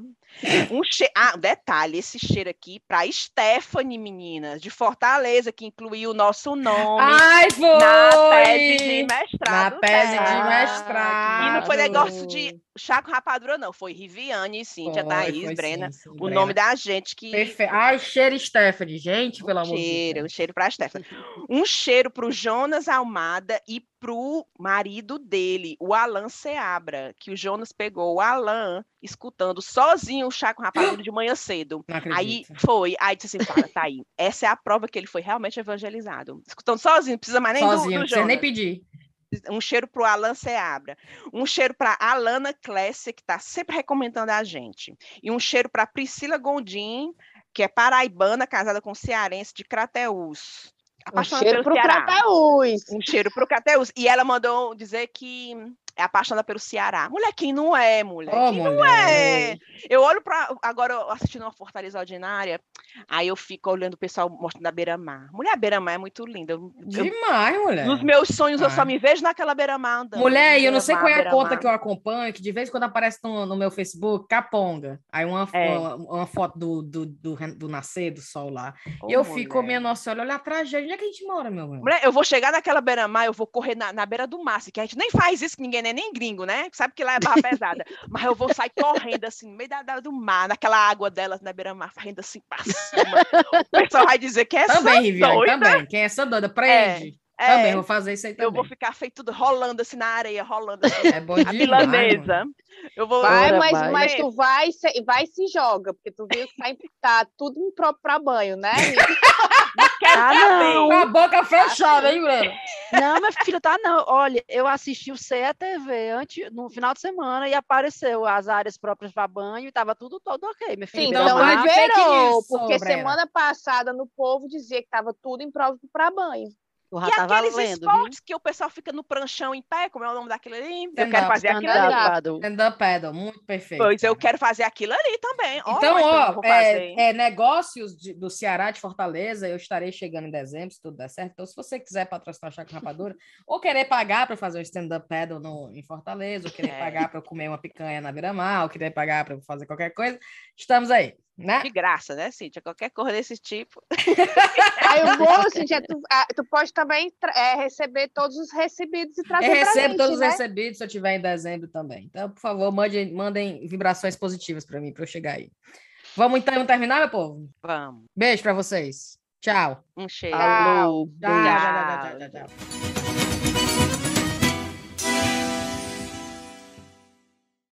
Um che... Ah, detalhe, esse cheiro aqui para Stephanie, meninas, de Fortaleza, que incluiu o nosso nome Ai, foi! na tese de Na mestrado. tese de dela. mestrado. E não foi negócio de Chaco Rapadura, não. Foi Riviane, Cíntia, Foi, Thaís, foi Brena. sim, sim, o Brena. nome da gente que. Perfeito. Ai, cheiro Stephanie, gente, pelo um amor de cheiro, um Deus. cheiro para Stephanie. Um cheiro para o Jonas Almada e pro marido dele, o Alan Seabra, que o Jonas pegou o Alan escutando sozinho o Chaco Rapadura de manhã cedo. Aí foi, aí disse assim, fala, tá aí. Essa é a prova que ele foi realmente evangelizado. Escutando sozinho, não precisa mais nem do- Sozinho, do, não precisa nem Jonas. pedir. Um cheiro para o Alan Seabra. Um cheiro para Alana Clécia, que está sempre recomendando a gente. E um cheiro para Priscila Gondim, que é paraibana, casada com cearense de Crateús. Um cheiro pro Ceará. Crateús. Um cheiro pro Crateús. E ela mandou dizer que é apaixonada pelo Ceará. Mulher, quem não é, mulher? Ô, Quem mulher. é? Eu olho para agora eu assistindo uma Fortaleza Ordinária, aí eu fico olhando o pessoal mostrando a beira-mar. Mulher, a beira-mar é muito linda. Eu- eu- Demais, mulher. nos meus sonhos eu Ah. só me vejo naquela beira-mar andando. Mulher, e eu não sei qual é a conta que eu acompanho, que de vez em quando aparece no, no meu Facebook, Caponga. Aí uma, É. uma, uma foto do, do, do, do nascer do sol lá. Ô, e eu fico, mulher. minha nossa, olha a tragédia. Onde é que a gente mora, meu irmão? Mulher, eu vou chegar naquela beira-mar, eu vou correr na, na beira do mar, assim, que a gente nem faz isso, que ninguém não é nem gringo, né? Sabe que lá é barra pesada. Mas eu vou sair correndo assim, no meio da, da- do mar, naquela água delas na beira-mar, correndo assim pra cima. O pessoal vai dizer que é essa Também, doida. também. Quem é essa doida? Prende. É, Também, vou fazer isso aí eu vou também. ficar feito tudo rolando assim na areia, rolando assim. É bom A demais, milanesa. mano. Eu vou. Vai, Ora, mas, vai. mas tu vai, se- vai e se joga, porque tu viu que tá, em- tá tudo impróprio pra banho, né? Ah, não. Com a boca fechada, hein, Bruno? Não, minha filha, tá não. Olha, eu assisti o CETV antes, no final de semana e apareceu as áreas próprias para banho e tava tudo todo ok, minha filha. Sim, Então, então para liberou, porque Brena. semana passada no povo dizia que tava tudo impróprio pra banho. Eu E tava aqueles lendo, viu? esportes que o pessoal fica no pranchão em pé, como é o nome daquele ali? Eu Stand-up, quero fazer aquilo Stand-up ali. paddle. Stand-up paddle, muito perfeito. Pois eu quero fazer aquilo ali também. Então, eu ó, é, é, negócios de- do Ceará de Fortaleza, eu estarei chegando em dezembro, se tudo der certo. Então, se você quiser patrocinar o Chá com Rapadura, ou querer pagar para fazer um stand-up paddle no, em Fortaleza, ou querer É. pagar para eu comer uma picanha na Beira-Mar, ou querer pagar para eu fazer qualquer coisa, estamos aí, né? De graça, né, Cíntia? Qualquer coisa desse tipo. Aí o bolo, Cintia, tu, ah, tu pode também é, receber todos os recebidos e trazer Eu recebo gente, todos os né? recebidos se eu tiver em dezembro também. Então, por favor, mandem, mandem vibrações positivas para mim, para eu chegar aí. Vamos então terminar, meu povo? Vamos. Beijo para vocês. Tchau. Um cheiro. Alô, Tchau, beijo. tchau, tchau, tchau, tchau, tchau.